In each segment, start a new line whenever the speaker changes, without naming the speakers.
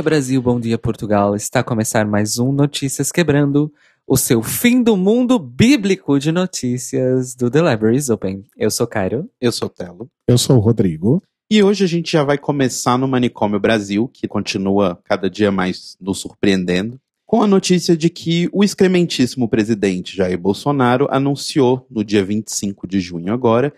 dia, Brasil. Bom dia, Portugal. Está a começar mais um Notícias Quebrando, o seu fim do mundo bíblico de notícias do The Libraries Open. Eu sou Cairo.
Eu sou Telo.
Eu sou o Rodrigo.
E hoje a gente já vai começar no Manicômio Brasil, que continua cada dia mais nos surpreendendo, com a notícia de que o excrementíssimo presidente Jair Bolsonaro anunciou no dia 25 de junho agora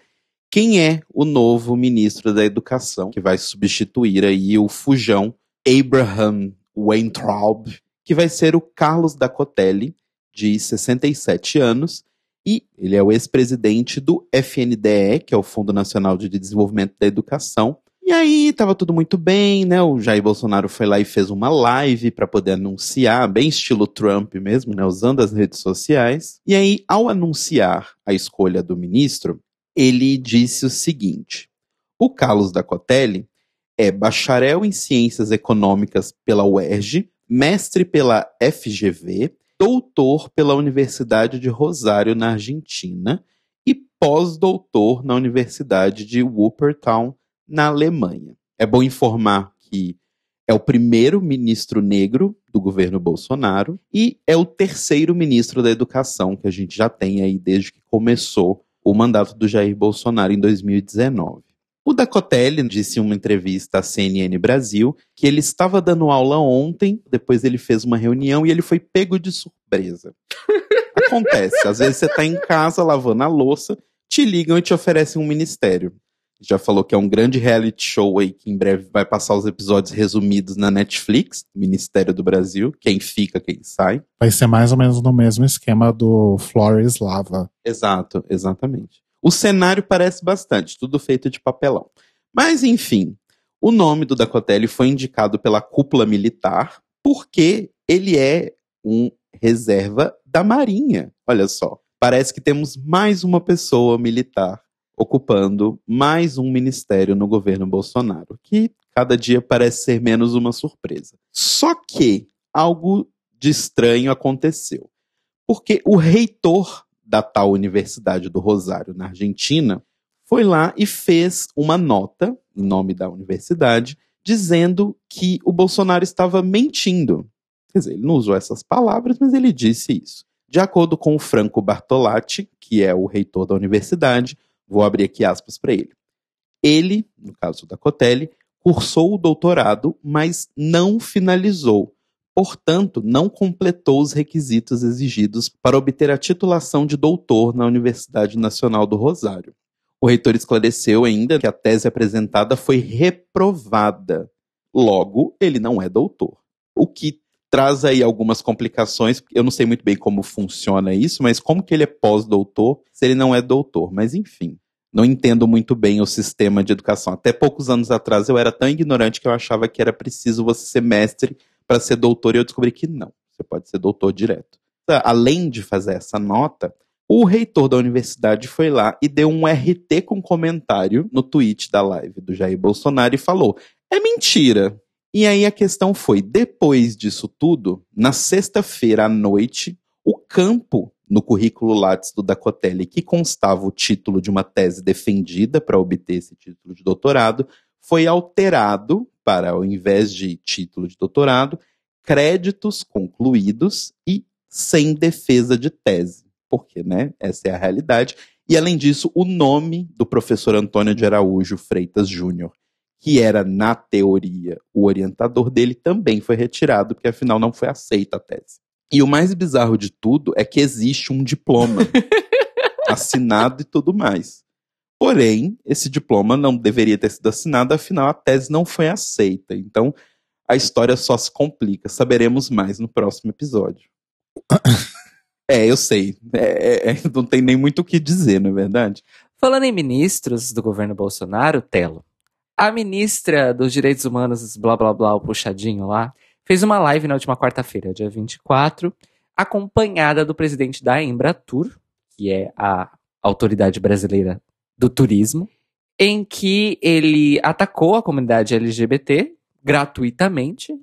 quem é o novo ministro da Educação, que vai substituir aí o fujão Abraham Weintraub, que vai ser o Carlos Dacotelli, de 67 anos, e ele é o ex-presidente do FNDE, que é o Fundo Nacional de Desenvolvimento da Educação. E aí estava tudo muito bem, né? O Jair Bolsonaro foi lá e fez uma live para poder anunciar, bem estilo Trump mesmo, né? Usando as redes sociais. E aí, ao anunciar a escolha do ministro, ele disse o seguinte: o Carlos Dacotelli é bacharel em Ciências Econômicas pela UERJ, mestre pela FGV, doutor pela Universidade de Rosário, na Argentina, e pós-doutor na Universidade de Wuppertal, na Alemanha. É bom informar que é o primeiro ministro negro do governo Bolsonaro e é o terceiro ministro da Educação que a gente já tem aí desde que começou o mandato do Jair Bolsonaro em 2019. O Dacotelli disse em uma entrevista à CNN Brasil que ele estava dando aula ontem, depois ele fez uma reunião e ele foi pego de surpresa. Acontece, às vezes você está em casa lavando a louça, te ligam e te oferecem um ministério. Já falou que é um grande reality show aí que em breve vai passar os episódios resumidos na Netflix, Ministério do Brasil, quem fica, quem sai.
Vai ser mais ou menos no mesmo esquema do Flores Lava.
Exato, exatamente. O cenário parece bastante, tudo feito de papelão. Mas, enfim, o nome do Dacotelli foi indicado pela cúpula militar porque ele é um reserva da Marinha. Olha só. Parece que temos mais uma pessoa militar ocupando mais um ministério no governo Bolsonaro, que cada dia parece ser menos uma surpresa. Só que algo de estranho aconteceu. Porque o reitor da tal Universidade do Rosário, na Argentina, foi lá e fez uma nota, em nome da universidade, dizendo que o Bolsonaro estava mentindo. Quer dizer, ele não usou essas palavras, mas ele disse isso. De acordo com o Franco Bartolatti, que é o reitor da universidade, vou abrir aqui aspas para ele. Ele, no caso da Cotelli, cursou o doutorado, mas não finalizou, portanto, não completou os requisitos exigidos para obter a titulação de doutor na Universidade Nacional do Rosário. O reitor esclareceu ainda que a tese apresentada foi reprovada. Logo, ele não é doutor. O que traz aí algumas complicações. Eu não sei muito bem como funciona isso, mas como que ele é pós-doutor se ele não é doutor? Mas enfim, não entendo muito bem o sistema de educação. Até poucos anos atrás eu era tão ignorante que eu achava que era preciso você ser mestre para ser doutor e eu descobri que não. Você pode ser doutor direto. Além de fazer essa nota, o reitor da universidade foi lá e deu um RT com comentário no tweet da live do Jair Bolsonaro e falou: é mentira. E aí a questão foi: depois disso tudo, na sexta-feira à noite, o campo no currículo Lattes do Dacotelli, que constava o título de uma tese defendida para obter esse título de doutorado, foi alterado para, ao invés de título de doutorado, créditos concluídos e sem defesa de tese. Porque, né, essa é a realidade. E, além disso, o nome do professor Antônio de Araújo Freitas Júnior, que era, na teoria, o orientador dele, também foi retirado, porque afinal não foi aceita a tese. E o mais bizarro de tudo é que existe um diploma assinado e tudo mais. Porém, esse diploma não deveria ter sido assinado, afinal a tese não foi aceita. Então, a história só se complica. Saberemos mais no próximo episódio. é, eu sei. É, é, é, não tem nem muito o que dizer, não é verdade?
Falando em ministros do governo Bolsonaro, Telo, a ministra dos Direitos Humanos, blá blá blá, o puxadinho lá, fez uma live na última quarta-feira, dia 24, acompanhada do presidente da Embratur, que é a autoridade brasileira do turismo, em que ele atacou a comunidade LGBT gratuitamente.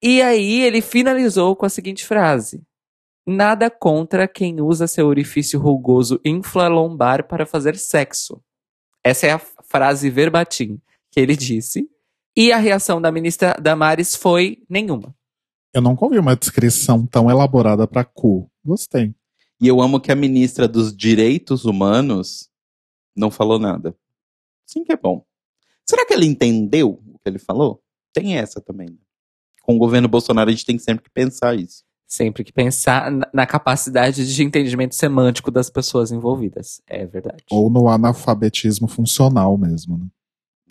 E aí ele finalizou com a seguinte frase: Nada contra quem usa seu orifício rugoso infralombar para fazer sexo. Essa é a frase verbatim que ele disse. E a reação da ministra Damares foi nenhuma.
Eu nunca ouvi uma descrição tão elaborada para cu. Gostei.
E eu amo que a ministra dos Direitos Humanos não falou nada. Sim que é bom. Será que ele entendeu o que ele falou? Tem essa também. né? Com o governo Bolsonaro a gente tem sempre que pensar isso.
Sempre que pensar na- na capacidade de entendimento semântico das pessoas envolvidas. É verdade.
Ou no analfabetismo funcional mesmo, né?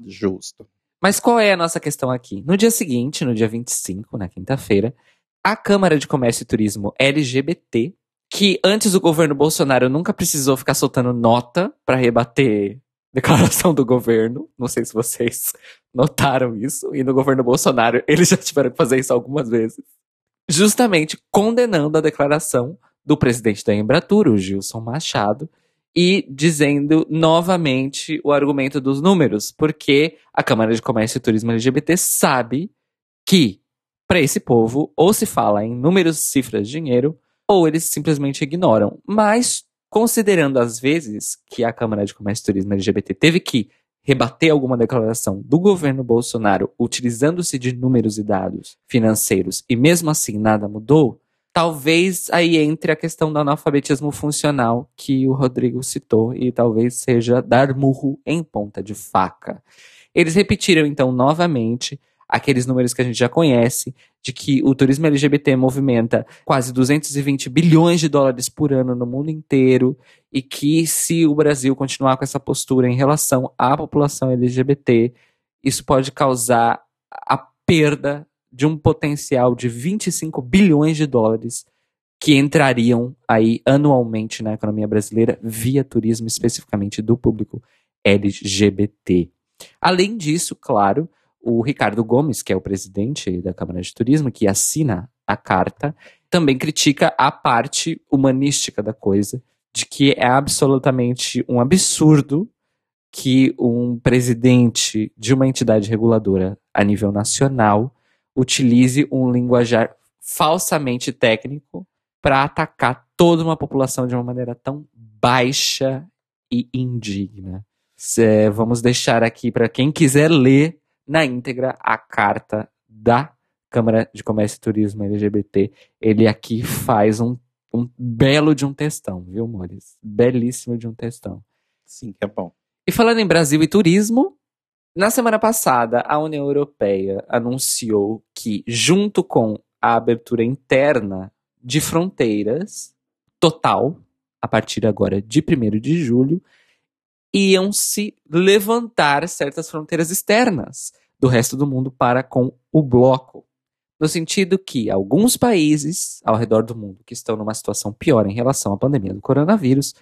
Justo.
Mas qual é a nossa questão aqui? No dia seguinte, no dia 25, na quinta-feira, a Câmara de Comércio e Turismo LGBT, que antes o governo Bolsonaro nunca precisou ficar soltando nota para rebater declaração do governo, não sei se vocês notaram isso, e no governo Bolsonaro eles já tiveram que fazer isso algumas vezes, justamente condenando a declaração do presidente da Embratur, o Gilson Machado, e dizendo novamente o argumento dos números, porque a Câmara de Comércio e Turismo LGBT sabe que para esse povo ou se fala em números, cifras, dinheiro, ou eles simplesmente ignoram. Mas considerando às vezes que a Câmara de Comércio e Turismo LGBT teve que rebater alguma declaração do governo Bolsonaro utilizando-se de números e dados financeiros e mesmo assim nada mudou, talvez aí entre a questão do analfabetismo funcional que o Rodrigo citou e talvez seja dar murro em ponta de faca. Eles repetiram então novamente aqueles números que a gente já conhece, de que o turismo LGBT movimenta quase 220 bilhões de dólares por ano no mundo inteiro e que se o Brasil continuar com essa postura em relação à população LGBT, isso pode causar a perda de um potencial de 25 bilhões de dólares que entrariam aí anualmente na economia brasileira via turismo, especificamente do público LGBT. Além disso, claro, o Ricardo Gomes, que é o presidente da Câmara de Turismo, que assina a carta, também critica a parte humanística da coisa, de que é absolutamente um absurdo que um presidente de uma entidade reguladora a nível nacional utilize um linguajar falsamente técnico para atacar toda uma população de uma maneira tão baixa e indigna. Cê- vamos deixar aqui para quem quiser ler na íntegra a carta da Câmara de Comércio e Turismo LGBT. Ele aqui faz um, um belo de um textão, viu, Mores? Belíssimo de um textão.
Sim que é bom.
E falando em Brasil e turismo, na semana passada a União Europeia anunciou que, junto com a abertura interna de fronteiras total, a partir agora de 1 de julho, iam se levantar certas fronteiras externas do resto do mundo para com o bloco. No sentido que alguns países ao redor do mundo que estão numa situação pior em relação à pandemia do coronavírus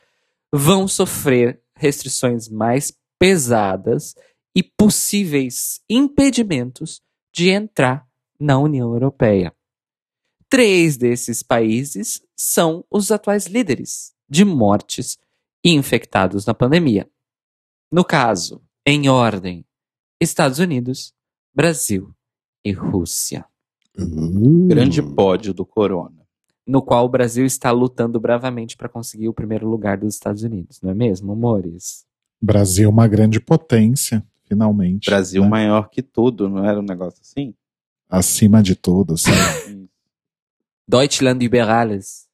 vão sofrer restrições mais pesadas e possíveis impedimentos de entrar na União Europeia. Três desses países são os atuais líderes de mortes e infectados na pandemia. No caso, em ordem, Estados Unidos, Brasil e Rússia,
Uh.
Grande pódio do Corona.
no qual o Brasil está lutando bravamente para conseguir o primeiro lugar dos Estados Unidos, não é mesmo, amores?
Brasil, uma grande potência, finalmente.
Brasil
né?
maior que tudo, não era um negócio assim?
Acima de tudo, assim.
Deutschland über alles.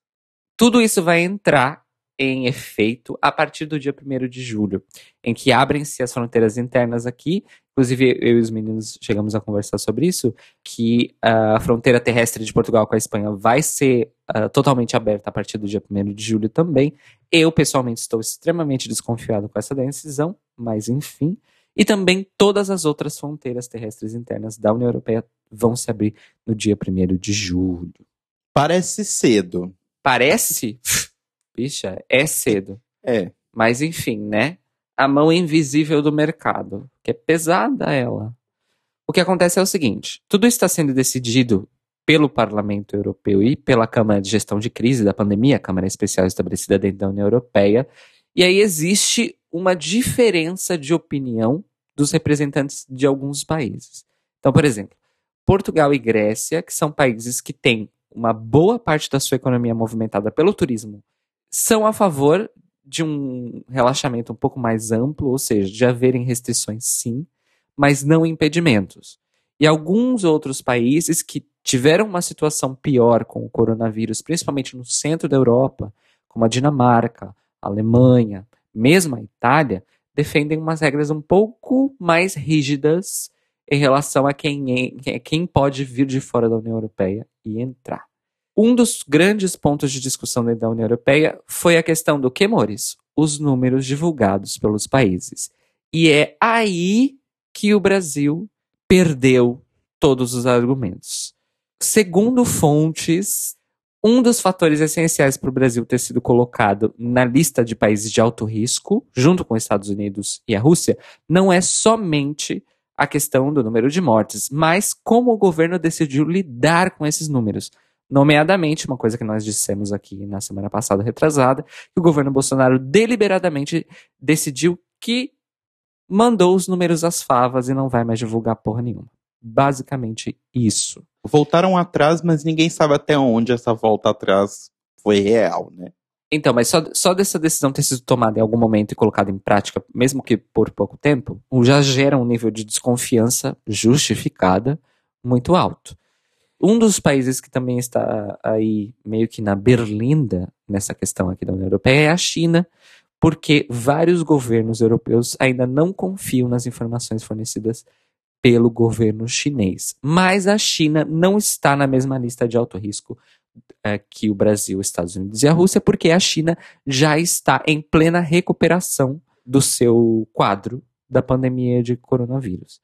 Tudo isso vai entrar em efeito a partir do dia 1 de julho, em que abrem-se as fronteiras internas aqui. Inclusive, eu e os meninos chegamos a conversar sobre isso, que a fronteira terrestre de Portugal com a Espanha vai ser ah, totalmente aberta a partir do dia 1 de julho também. Eu, pessoalmente, estou extremamente desconfiado com essa decisão, mas enfim. E também todas as outras fronteiras terrestres internas da União Europeia vão se abrir no dia 1 de julho.
Parece cedo.
Parece? Bicha, é cedo.
É.
Mas enfim, né? A mão invisível do mercado, que é pesada ela. O que acontece é o seguinte: tudo está sendo decidido pelo Parlamento Europeu e pela Câmara de Gestão de Crise da Pandemia, a Câmara Especial estabelecida dentro da União Europeia. E aí existe uma diferença de opinião dos representantes de alguns países. Então, por exemplo, Portugal e Grécia, que são países que têm uma boa parte da sua economia movimentada pelo turismo, são a favor de um relaxamento um pouco mais amplo, ou seja, de haverem restrições sim, mas não impedimentos. E alguns outros países que tiveram uma situação pior com o coronavírus, principalmente no centro da Europa, como a Dinamarca, a Alemanha, mesmo a Itália, defendem umas regras um pouco mais rígidas em relação a quem, é, quem pode vir de fora da União Europeia e entrar. Um dos grandes pontos de discussão dentro da União Europeia foi a questão do que, Mores? Os números divulgados pelos países. E é aí que o Brasil perdeu todos os argumentos. Segundo fontes, um dos fatores essenciais para o Brasil ter sido colocado na lista de países de alto risco, junto com os Estados Unidos e a Rússia, não é somente a questão do número de mortes, mas como o governo decidiu lidar com esses números. Nomeadamente, uma coisa que nós dissemos aqui na semana passada, retrasada, que o governo Bolsonaro deliberadamente decidiu que mandou os números às favas e não vai mais divulgar porra nenhuma. Basicamente isso.
Voltaram atrás, mas ninguém sabe até onde essa volta atrás foi real, né?
Então, mas só, só dessa decisão ter sido tomada em algum momento e colocada em prática, mesmo que por pouco tempo, já gera um nível de desconfiança justificada muito alto. Um dos países que também está aí meio que na berlinda nessa questão aqui da União Europeia é a China, porque vários governos europeus ainda não confiam nas informações fornecidas pelo governo chinês. Mas a China não está na mesma lista de alto risco é, que o Brasil, Estados Unidos e a Rússia, porque a China já está em plena recuperação do seu quadro da pandemia de coronavírus.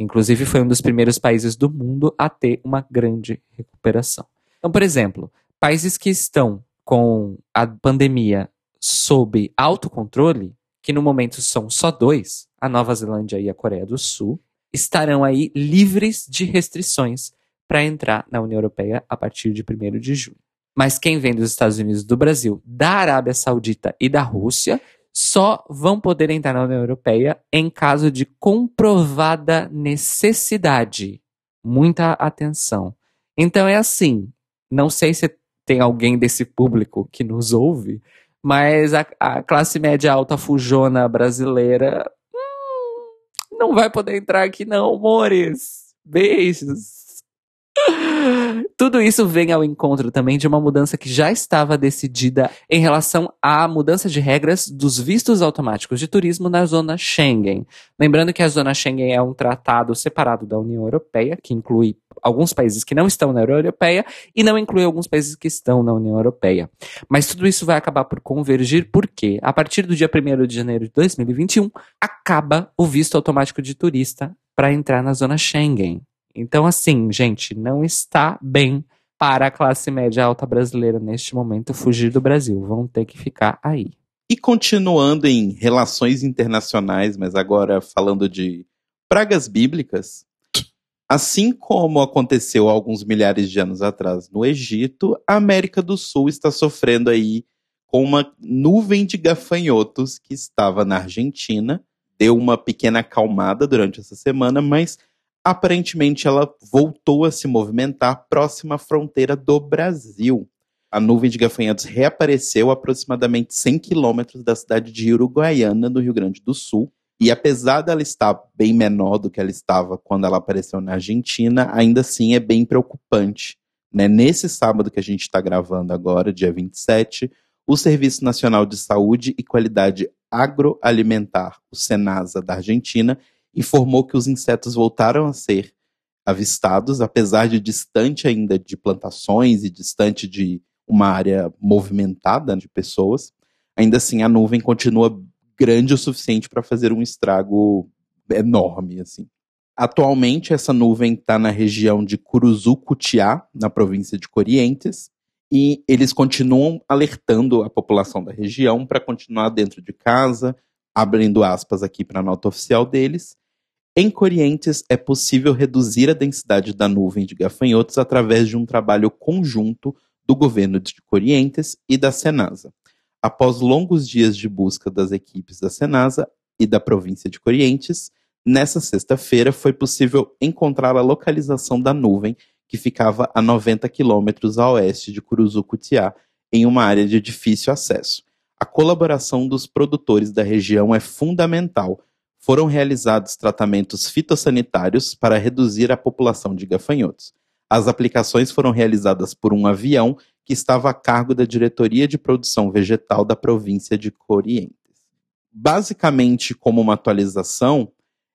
Inclusive, foi um dos primeiros países do mundo a ter uma grande recuperação. Então, por exemplo, países que estão com a pandemia sob autocontrole, que no momento são só dois, a Nova Zelândia e a Coreia do Sul, estarão aí livres de restrições para entrar na União Europeia a partir de 1 de junho. Mas quem vem dos Estados Unidos, do Brasil, da Arábia Saudita e da Rússia só vão poder entrar na União Europeia em caso de comprovada necessidade. Muita atenção. Então é assim, não sei se tem alguém desse público que nos ouve, mas a, a classe média alta fujona brasileira hum, não vai poder entrar aqui não, amores. Beijos. Tudo isso vem ao encontro também de uma mudança que já estava decidida em relação à mudança de regras dos vistos automáticos de turismo na zona Schengen. Lembrando que a zona Schengen é um tratado separado da União Europeia, que inclui alguns países que não estão na União Europeia e não inclui alguns países que estão na União Europeia. Mas tudo isso vai acabar por convergir porque, a partir do dia 1 de janeiro de 2021, acaba o visto automático de turista para entrar na zona Schengen. Então, assim, gente, não está bem para a classe média alta brasileira neste momento fugir do Brasil. Vão ter que ficar aí.
E continuando em relações internacionais, mas agora falando de pragas bíblicas, assim como aconteceu alguns milhares de anos atrás no Egito, a América do Sul está sofrendo aí com uma nuvem de gafanhotos que estava na Argentina. Deu uma pequena acalmada durante essa semana, mas aparentemente ela voltou a se movimentar próxima à fronteira do Brasil. A nuvem de gafanhotos reapareceu a aproximadamente 100 quilômetros da cidade de Uruguaiana, no Rio Grande do Sul. E apesar dela estar bem menor do que ela estava quando ela apareceu na Argentina, ainda assim é bem preocupante. Né? Nesse sábado que a gente está gravando agora, dia 27, o Serviço Nacional de Saúde e Qualidade Agroalimentar, o SENASA da Argentina, informou que os insetos voltaram a ser avistados, apesar de distante ainda de plantações e distante de uma área movimentada de pessoas. Ainda assim, a nuvem continua grande o suficiente para fazer um estrago enorme, assim. Atualmente, essa nuvem está na região de Curuzu-Cutiá, na província de Corrientes, e eles continuam alertando a população da região para continuar dentro de casa, abrindo aspas aqui para a nota oficial deles, em Corrientes, é possível reduzir a densidade da nuvem de gafanhotos através de um trabalho conjunto do governo de Corrientes e da Senasa. Após longos dias de busca das equipes da Senasa e da província de Corrientes, nessa sexta-feira foi possível encontrar a localização da nuvem que ficava a 90 quilômetros a oeste de Curuzu-Cutiá, em uma área de difícil acesso. A colaboração dos produtores da região é fundamental foram realizados tratamentos fitossanitários para reduzir a população de gafanhotos. As aplicações foram realizadas por um avião que estava a cargo da Diretoria de Produção Vegetal da província de Corrientes. Basicamente, como uma atualização,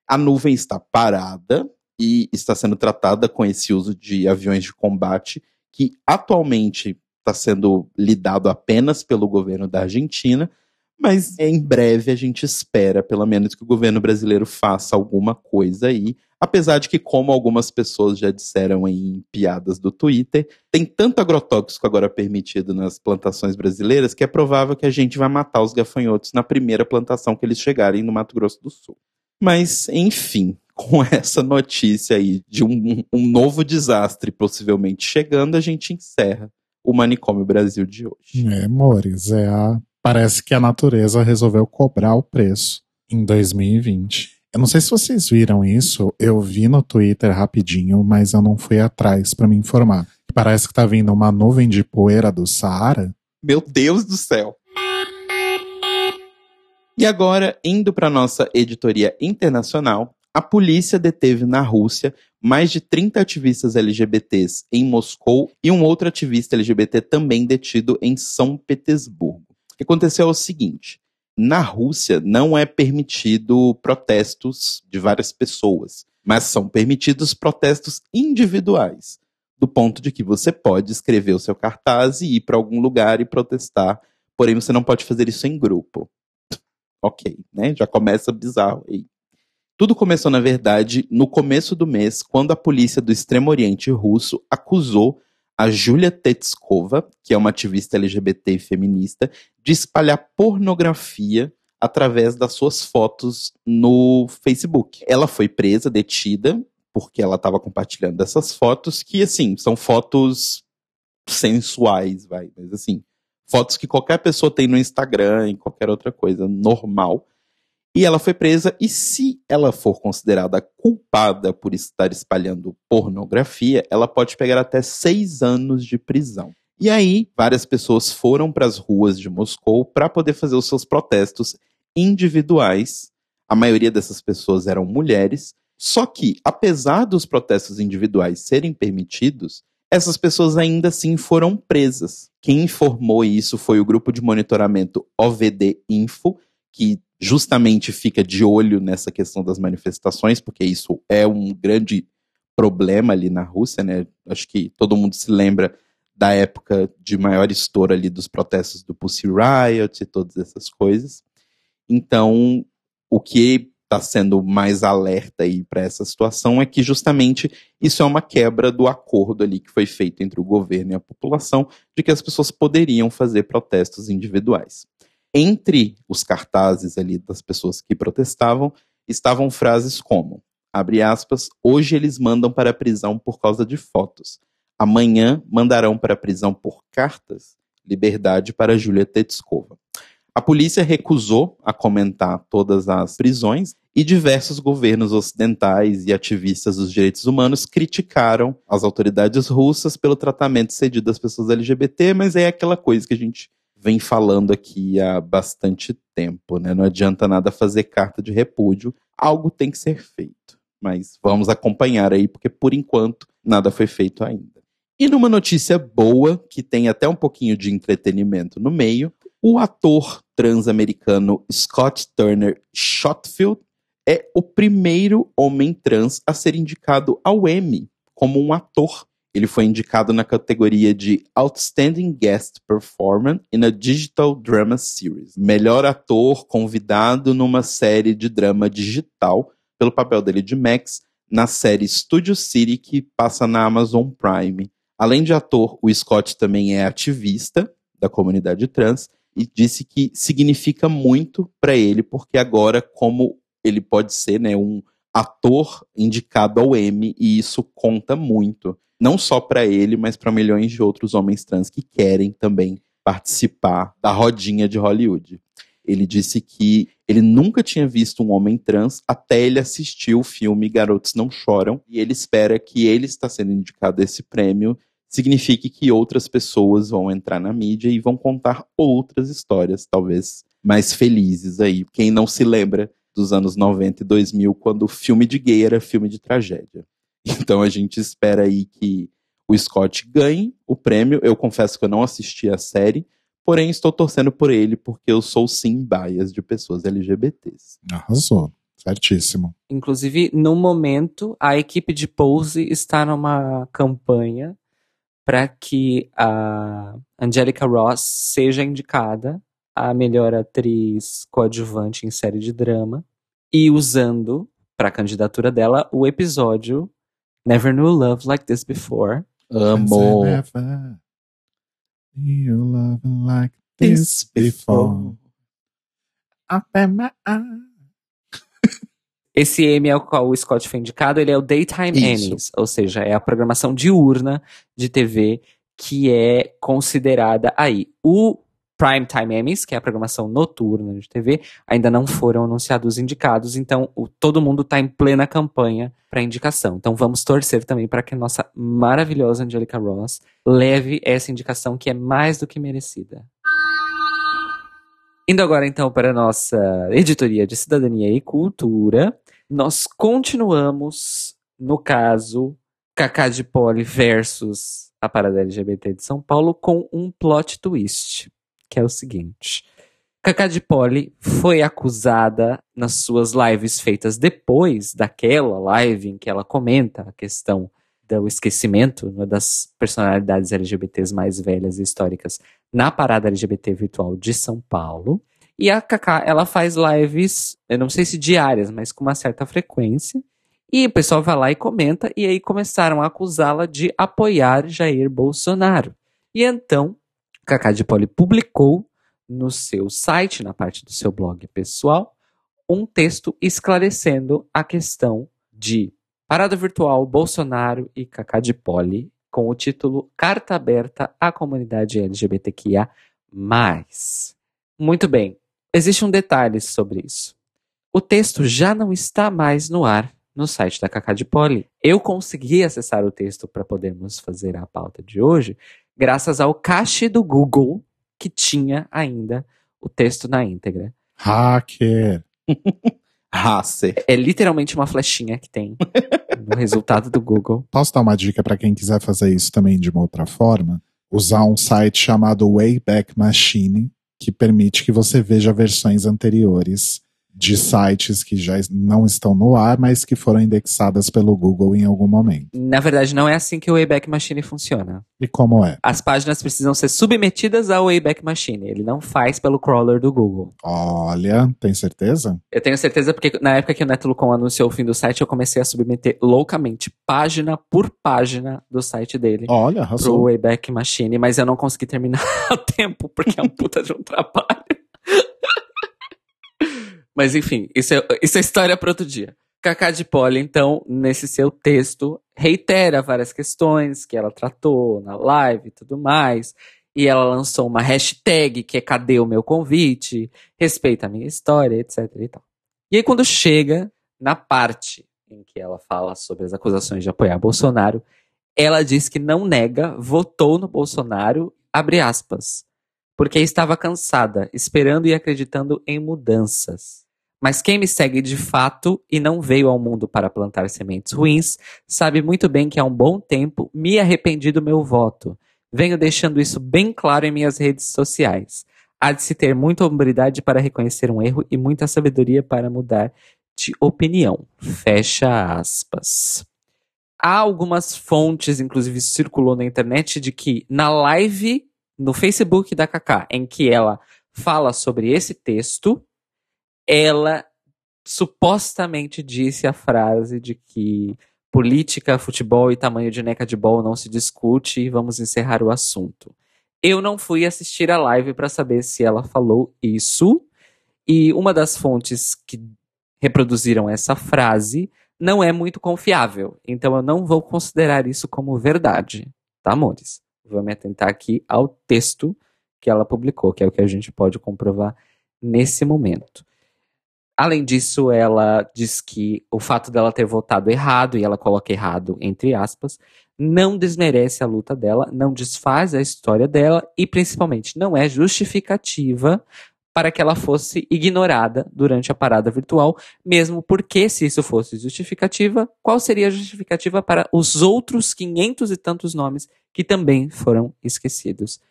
a nuvem está parada e está sendo tratada com esse uso de aviões de combate, que atualmente está sendo lidado apenas pelo governo da Argentina, mas em breve a gente espera, pelo menos, que o governo brasileiro faça alguma coisa aí. Apesar de que, como algumas pessoas já disseram em piadas do Twitter, tem tanto agrotóxico agora permitido nas plantações brasileiras que é provável que a gente vai matar os gafanhotos na primeira plantação que eles chegarem no Mato Grosso do Sul. Mas, enfim, com essa notícia aí de um, um novo desastre possivelmente chegando, a gente encerra o Manicômio Brasil de hoje.
É, amores, é a... parece que a natureza resolveu cobrar o preço em 2020. Eu não sei se vocês viram isso, eu vi no Twitter rapidinho, mas eu não fui atrás para me informar. Parece que tá vindo uma nuvem de poeira do Saara.
Meu Deus do céu! E agora, indo para nossa editoria internacional, a polícia deteve na Rússia mais de 30 ativistas LGBTs em Moscou e um outro ativista LGBT também detido em São Petersburgo. O que aconteceu é o seguinte: na Rússia não é permitido protestos de várias pessoas, mas são permitidos protestos individuais, do ponto de que você pode escrever o seu cartaz e ir para algum lugar e protestar, porém você não pode fazer isso em grupo ok, né? Já começa bizarro aí. Tudo começou, na verdade, no começo do mês, quando a polícia do Extremo Oriente russo acusou a Julia Tetskova, que é uma ativista LGBT e feminista, de espalhar pornografia através das suas fotos no Facebook. Ela foi presa, detida, porque ela estava compartilhando essas fotos, que, assim, são fotos sensuais, vai, mas assim, Fotos que qualquer pessoa tem no Instagram e qualquer outra coisa normal. E ela foi presa, e se ela for considerada culpada por estar espalhando pornografia, ela pode pegar até seis anos de prisão. E aí, várias pessoas foram para as ruas de Moscou para poder fazer os seus protestos individuais. A maioria dessas pessoas eram mulheres. Só que, apesar dos protestos individuais serem permitidos, essas pessoas ainda assim foram presas. Quem informou isso foi o grupo de monitoramento OVD Info, que justamente fica de olho nessa questão das manifestações, porque isso é um grande problema ali na Rússia, né? Acho que todo mundo se lembra da época de maior estouro ali dos protestos do Pussy Riot e todas essas coisas. Então, o que está sendo mais alerta aí para essa situação é que justamente isso é uma quebra do acordo ali que foi feito entre o governo e a população de que as pessoas poderiam fazer protestos individuais. Entre os cartazes ali das pessoas que protestavam estavam frases como, abre aspas, hoje eles mandam para a prisão por causa de fotos. Amanhã mandarão para a prisão por cartas. Liberdade para Júlia Tetskova. A polícia recusou a comentar todas as prisões e diversos governos ocidentais e ativistas dos direitos humanos criticaram as autoridades russas pelo tratamento cedido às pessoas LGBT, mas é aquela coisa que a gente vem falando aqui há bastante tempo, né? Não adianta nada fazer carta de repúdio, algo tem que ser feito. Mas vamos acompanhar aí, porque por enquanto nada foi feito ainda. E numa notícia boa, que tem até um pouquinho de entretenimento no meio, o ator trans-americano Scott Turner Shotfield é o primeiro homem trans a ser indicado ao Emmy como um ator. Ele foi indicado na categoria de Outstanding Guest Performer in a Digital Drama Series. Melhor ator convidado numa série de drama digital pelo papel dele de Max na série Studio City que passa na Amazon Prime. Além de ator, o Scott também é ativista da comunidade trans e disse que significa muito para ele, porque agora, como ele pode ser né, um ator indicado ao Emmy, e isso conta muito, não só para ele, mas para milhões de outros homens trans que querem também participar da rodinha de Hollywood. Ele disse que ele nunca tinha visto um homem trans até ele assistir o filme Garotos Não Choram, e ele espera que ele está sendo indicado a esse prêmio signifique que outras pessoas vão entrar na mídia e vão contar outras histórias, talvez mais felizes aí. Quem não se lembra dos anos 90 e 2000, quando o filme de gay era filme de tragédia. Então a gente espera aí que o Scott ganhe o prêmio. Eu confesso que eu não assisti a série, porém estou torcendo por ele porque eu sou sim bias de pessoas LGBTs.
Arrasou. Certíssimo.
Inclusive, no momento, a equipe de Pose está numa campanha para que a Angelica Ross seja indicada a melhor atriz coadjuvante em série de drama e usando para a candidatura dela o episódio Never Knew Love Like This Before.
Amo.
Never knew love like this before. My eyes.
Esse Emmy ao qual o Scott foi indicado, ele é o Daytime
Isso.
Emmys, ou seja, é a programação diurna de TV que é considerada aí. O Primetime Emmys, que é a programação noturna de TV, ainda não foram anunciados os indicados, então o- todo mundo está em plena campanha para indicação. Então vamos torcer também para que a nossa maravilhosa Angelica Ross leve essa indicação que é mais do que merecida. Indo agora então para a nossa editoria de Cidadania e Cultura, nós continuamos no caso Cacá de Poli versus a parada LGBT de São Paulo com um plot twist, que é o seguinte. Cacá de Poli foi acusada nas suas lives feitas depois daquela live em que ela comenta a questão do esquecimento né, das personalidades LGBTs mais velhas e históricas na parada LGBT virtual de São Paulo. E a Kaká, ela faz lives, eu não sei se diárias, mas com uma certa frequência. E o pessoal vai lá e comenta, e aí começaram a acusá-la de apoiar Jair Bolsonaro. E então, Kaká de Poli publicou no seu site, na parte do seu blog pessoal, um texto esclarecendo a questão de Parada Virtual, Bolsonaro e Kaká de Poli, com o título Carta Aberta à Comunidade LGBTQIA+. Muito bem, existe um detalhe sobre isso. O texto já não está mais no ar no site da Cacá de Poli. Eu consegui acessar o texto para podermos fazer a pauta de hoje, graças ao cache do Google, que tinha ainda o texto na íntegra.
Hacker.
Hacer.
É literalmente uma flechinha que tem no resultado do Google.
Posso dar uma dica para quem quiser fazer isso também de uma outra forma? Usar um site chamado Wayback Machine, que permite que você veja versões anteriores de sites que já não estão no ar, mas que foram indexadas pelo Google em algum momento.
Na verdade, não é assim que o Wayback Machine funciona.
E como é?
As páginas precisam ser submetidas ao Wayback Machine. Ele não faz pelo crawler do Google.
Olha, tem certeza?
Eu tenho certeza porque na época que o Neto Lucon anunciou o fim do site, eu comecei a submeter loucamente, página por página do site dele.
Olha,
Pro
arrasou.
Wayback Machine, mas eu não consegui terminar a tempo, porque é um puta de um trabalho. Mas enfim, isso é, isso é história para outro dia. Cacá de Poli, então, nesse seu texto, reitera várias questões que ela tratou na live e tudo mais. E ela lançou uma hashtag que é Cadê o meu convite? Respeita a minha história, etc e tal. E aí, quando chega na parte em que ela fala sobre as acusações de apoiar Bolsonaro, ela diz que não nega, votou no Bolsonaro, abre aspas, porque estava cansada, esperando e acreditando em mudanças. Mas quem me segue de fato e não veio ao mundo para plantar sementes ruins, sabe muito bem que há um bom tempo me arrependi do meu voto. Venho deixando isso bem claro em minhas redes sociais. Há de se ter muita hombridade para reconhecer um erro e muita sabedoria para mudar de opinião. Fecha aspas. Há algumas fontes, inclusive circulou na internet, de que na live no Facebook da Kaká, em que ela fala sobre esse texto, ela supostamente disse a frase de que política, futebol e tamanho de neca de bola não se discute e vamos encerrar o assunto. Eu não fui assistir a live para saber se ela falou isso, e uma das fontes que reproduziram essa frase não é muito confiável, então eu não vou considerar isso como verdade, tá, amores? Vou me atentar aqui ao texto que ela publicou, que é o que a gente pode comprovar nesse momento. Além disso, ela diz que o fato dela ter votado errado, e ela coloca errado entre aspas, não desmerece a luta dela, não desfaz a história dela e, principalmente, não é justificativa para que ela fosse ignorada durante a parada virtual, mesmo porque, se isso fosse justificativa, qual seria a justificativa para os outros 500 e tantos nomes que também foram esquecidos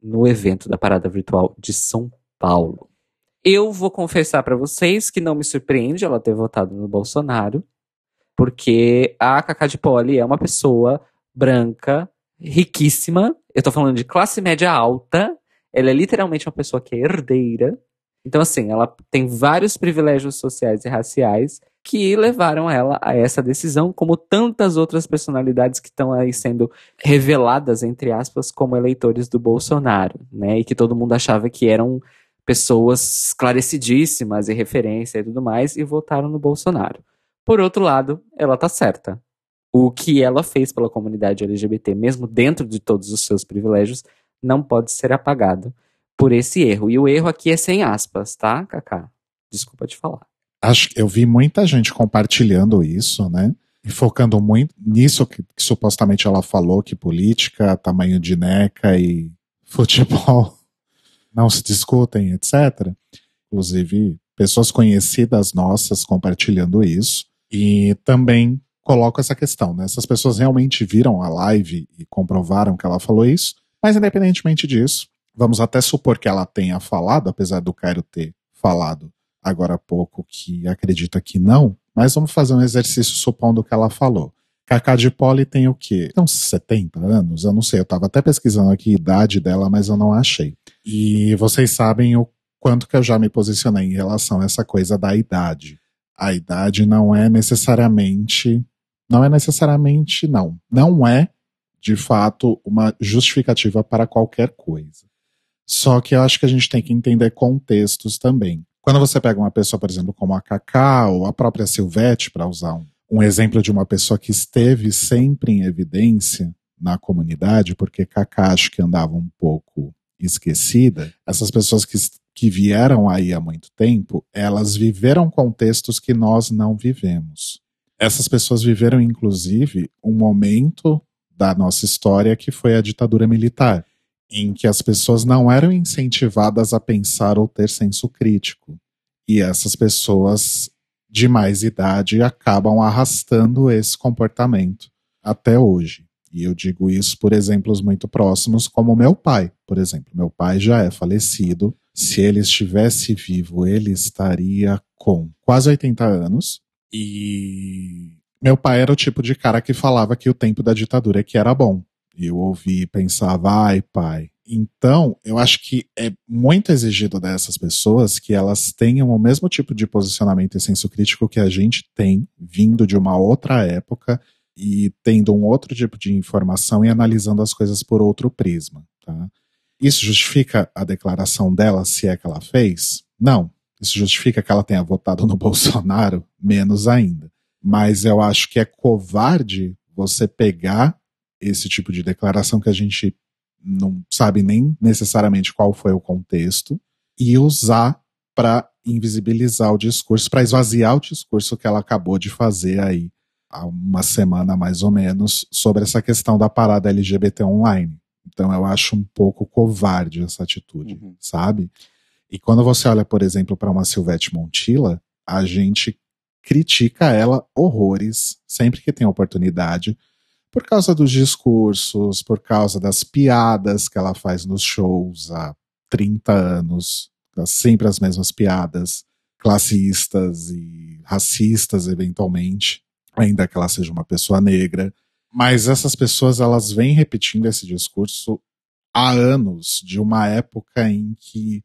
no evento da parada virtual de São Paulo? Eu vou confessar para vocês que não me surpreende ela ter votado no Bolsonaro, porque a Cacá de Poli é uma pessoa branca, riquíssima. Eu tô falando de classe média alta. Ela é literalmente uma pessoa que é herdeira. Então, assim, ela tem vários privilégios sociais e raciais que levaram ela a essa decisão, como tantas outras personalidades que estão aí sendo reveladas, entre aspas, como eleitores do Bolsonaro, né? E que todo mundo achava que eram pessoas esclarecidíssimas e referência e tudo mais, e votaram no Bolsonaro. Por outro lado, ela tá certa. O que ela fez pela comunidade LGBT, mesmo dentro de todos os seus privilégios, não pode ser apagado por esse erro. E o erro aqui é sem aspas, tá, Kaká? Desculpa te falar.
Acho que eu vi muita gente compartilhando isso, né? E focando muito nisso que, que supostamente ela falou, que política, tamanho de neca e futebol não se discutem, etc. Inclusive, pessoas conhecidas nossas compartilhando isso. E também coloco essa questão, né? Essas pessoas realmente viram a live e comprovaram que ela falou isso, mas independentemente disso, vamos até supor que ela tenha falado, apesar do Cairo ter falado agora há pouco que acredita que não, mas vamos fazer um exercício supondo que ela falou. Cacá de Poli tem o quê? Uns 70 anos? Eu não sei, eu tava até pesquisando aqui a idade dela, mas eu não achei. E vocês sabem o quanto que eu já me posicionei em relação a essa coisa da idade. A idade não é necessariamente. Não é necessariamente, não. Não é, de fato, uma justificativa para qualquer coisa. Só que eu acho que a gente tem que entender contextos também. Quando você pega uma pessoa, por exemplo, como a Cacá ou a própria Silvete, para usar um, um exemplo de uma pessoa que esteve sempre em evidência na comunidade, porque acho que andava um pouco esquecida, essas pessoas que, que vieram aí há muito tempo, elas viveram contextos que nós não vivemos. Essas pessoas viveram, inclusive, um momento da nossa história que foi a ditadura militar, em que as pessoas não eram incentivadas a pensar ou ter senso crítico. E essas pessoas de mais idade acabam arrastando esse comportamento até hoje. E eu digo isso por exemplos muito próximos, como meu pai, por exemplo. Meu pai já é falecido. Se ele estivesse vivo, ele estaria com quase 80 anos. E meu pai era o tipo de cara que falava que o tempo da ditadura é que era bom. E eu ouvi e pensava, ai pai, então, eu acho que é muito exigido dessas pessoas que elas tenham o mesmo tipo de posicionamento e senso crítico que a gente tem, vindo de uma outra época e tendo um outro tipo de informação e analisando as coisas por outro prisma. Tá? Isso justifica a declaração dela, se é que ela fez? Não. Isso justifica que ela tenha votado no Bolsonaro? Menos ainda. Mas eu acho que é covarde você pegar esse tipo de declaração que a gente não sabe nem necessariamente qual foi o contexto, e usar para invisibilizar o discurso, para esvaziar o discurso que ela acabou de fazer aí há uma semana mais ou menos sobre essa questão da parada LGBT online. Então eu acho um pouco covarde essa atitude, uhum. sabe? E quando você olha, por exemplo, para uma Silvete Montilla, a gente critica ela horrores sempre que tem oportunidade, por causa dos discursos, por causa das piadas que ela faz nos shows há 30 anos, sempre as mesmas piadas, classistas e racistas, eventualmente, ainda que ela seja uma pessoa negra. Mas essas pessoas, elas vêm repetindo esse discurso há anos, de uma época em que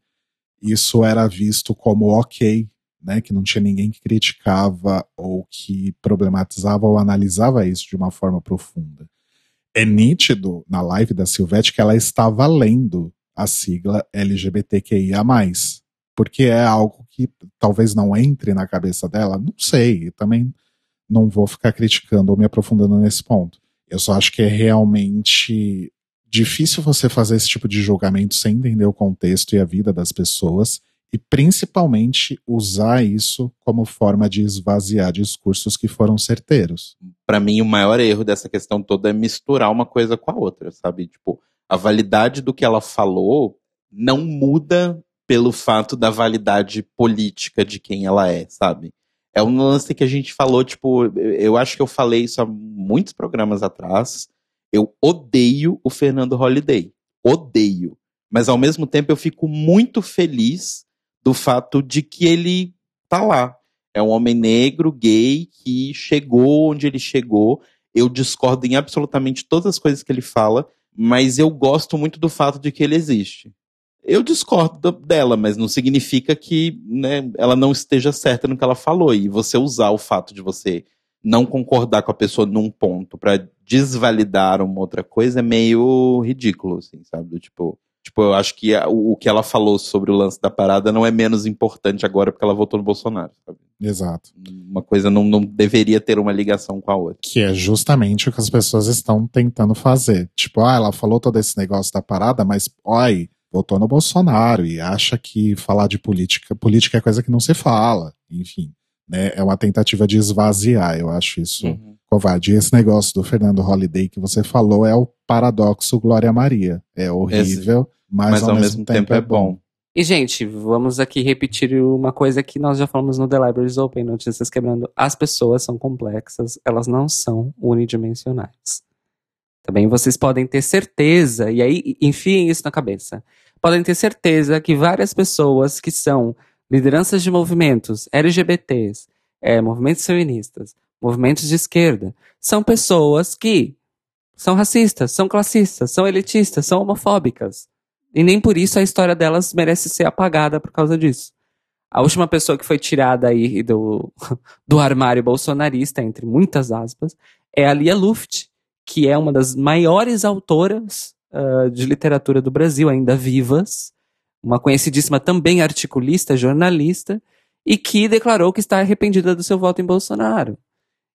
isso era visto como ok, né, que não tinha ninguém que criticava ou que problematizava ou analisava isso de uma forma profunda. É nítido na live da Silvete que ela estava lendo a sigla LGBTQIA+, porque é algo que talvez não entre na cabeça dela, não sei, também não vou ficar criticando ou me aprofundando nesse ponto. Eu só acho que é realmente difícil você fazer esse tipo de julgamento sem entender o contexto e a vida das pessoas e principalmente usar isso como forma de esvaziar discursos que foram certeiros.
Para mim, o maior erro dessa questão toda é misturar uma coisa com a outra, sabe? Tipo, a validade do que ela falou não muda pelo fato da validade política de quem ela é, sabe? É um lance que a gente falou, tipo, eu acho que eu falei isso há muitos programas atrás. Eu odeio o Fernando Holliday. Odeio. Mas ao mesmo tempo eu fico muito feliz do fato de que ele tá lá. É um homem negro, gay, que chegou onde ele chegou. Eu discordo em absolutamente todas as coisas que ele fala, mas eu gosto muito do fato de que ele existe. Eu discordo dela, mas não significa que né, ela não esteja certa no que ela falou. E você usar o fato de você não concordar com a pessoa num ponto para desvalidar uma outra coisa é meio ridículo, assim, sabe? Tipo, tipo eu acho que o, o que ela falou sobre o lance da parada não é menos importante agora porque ela votou no Bolsonaro, sabe?
Exato.
Uma coisa não, não deveria ter uma ligação com a outra.
Que é justamente o que as pessoas estão tentando fazer. Tipo, ah, ela falou todo esse negócio da parada, mas, olha, votou no Bolsonaro e acha que falar de política, política é coisa que não se fala, enfim. Né, é uma tentativa de esvaziar, eu acho isso uhum. Covarde. E esse negócio do Fernando Holliday que você falou é o paradoxo Glória Maria. É horrível, mas, mas, ao, mesmo, mesmo tempo, tempo, é bom.
E, gente, vamos aqui repetir uma coisa que nós já falamos no The Libraries Open, Notícias Quebrando. As pessoas são complexas, elas não são unidimensionais. Também vocês podem ter certeza, e aí enfiem isso na cabeça, podem ter certeza que várias pessoas que são lideranças de movimentos LGBTs, é, movimentos feministas, movimentos de esquerda, são pessoas que são racistas, são classistas, são elitistas, são homofóbicas. E nem por isso a história delas merece ser apagada por causa disso. A última pessoa que foi tirada aí do, do armário bolsonarista, entre muitas aspas, é a Lia Luft, que é uma das maiores autoras uh, de literatura do Brasil, ainda vivas, uma conhecidíssima também articulista, jornalista, e que declarou que está arrependida do seu voto em Bolsonaro.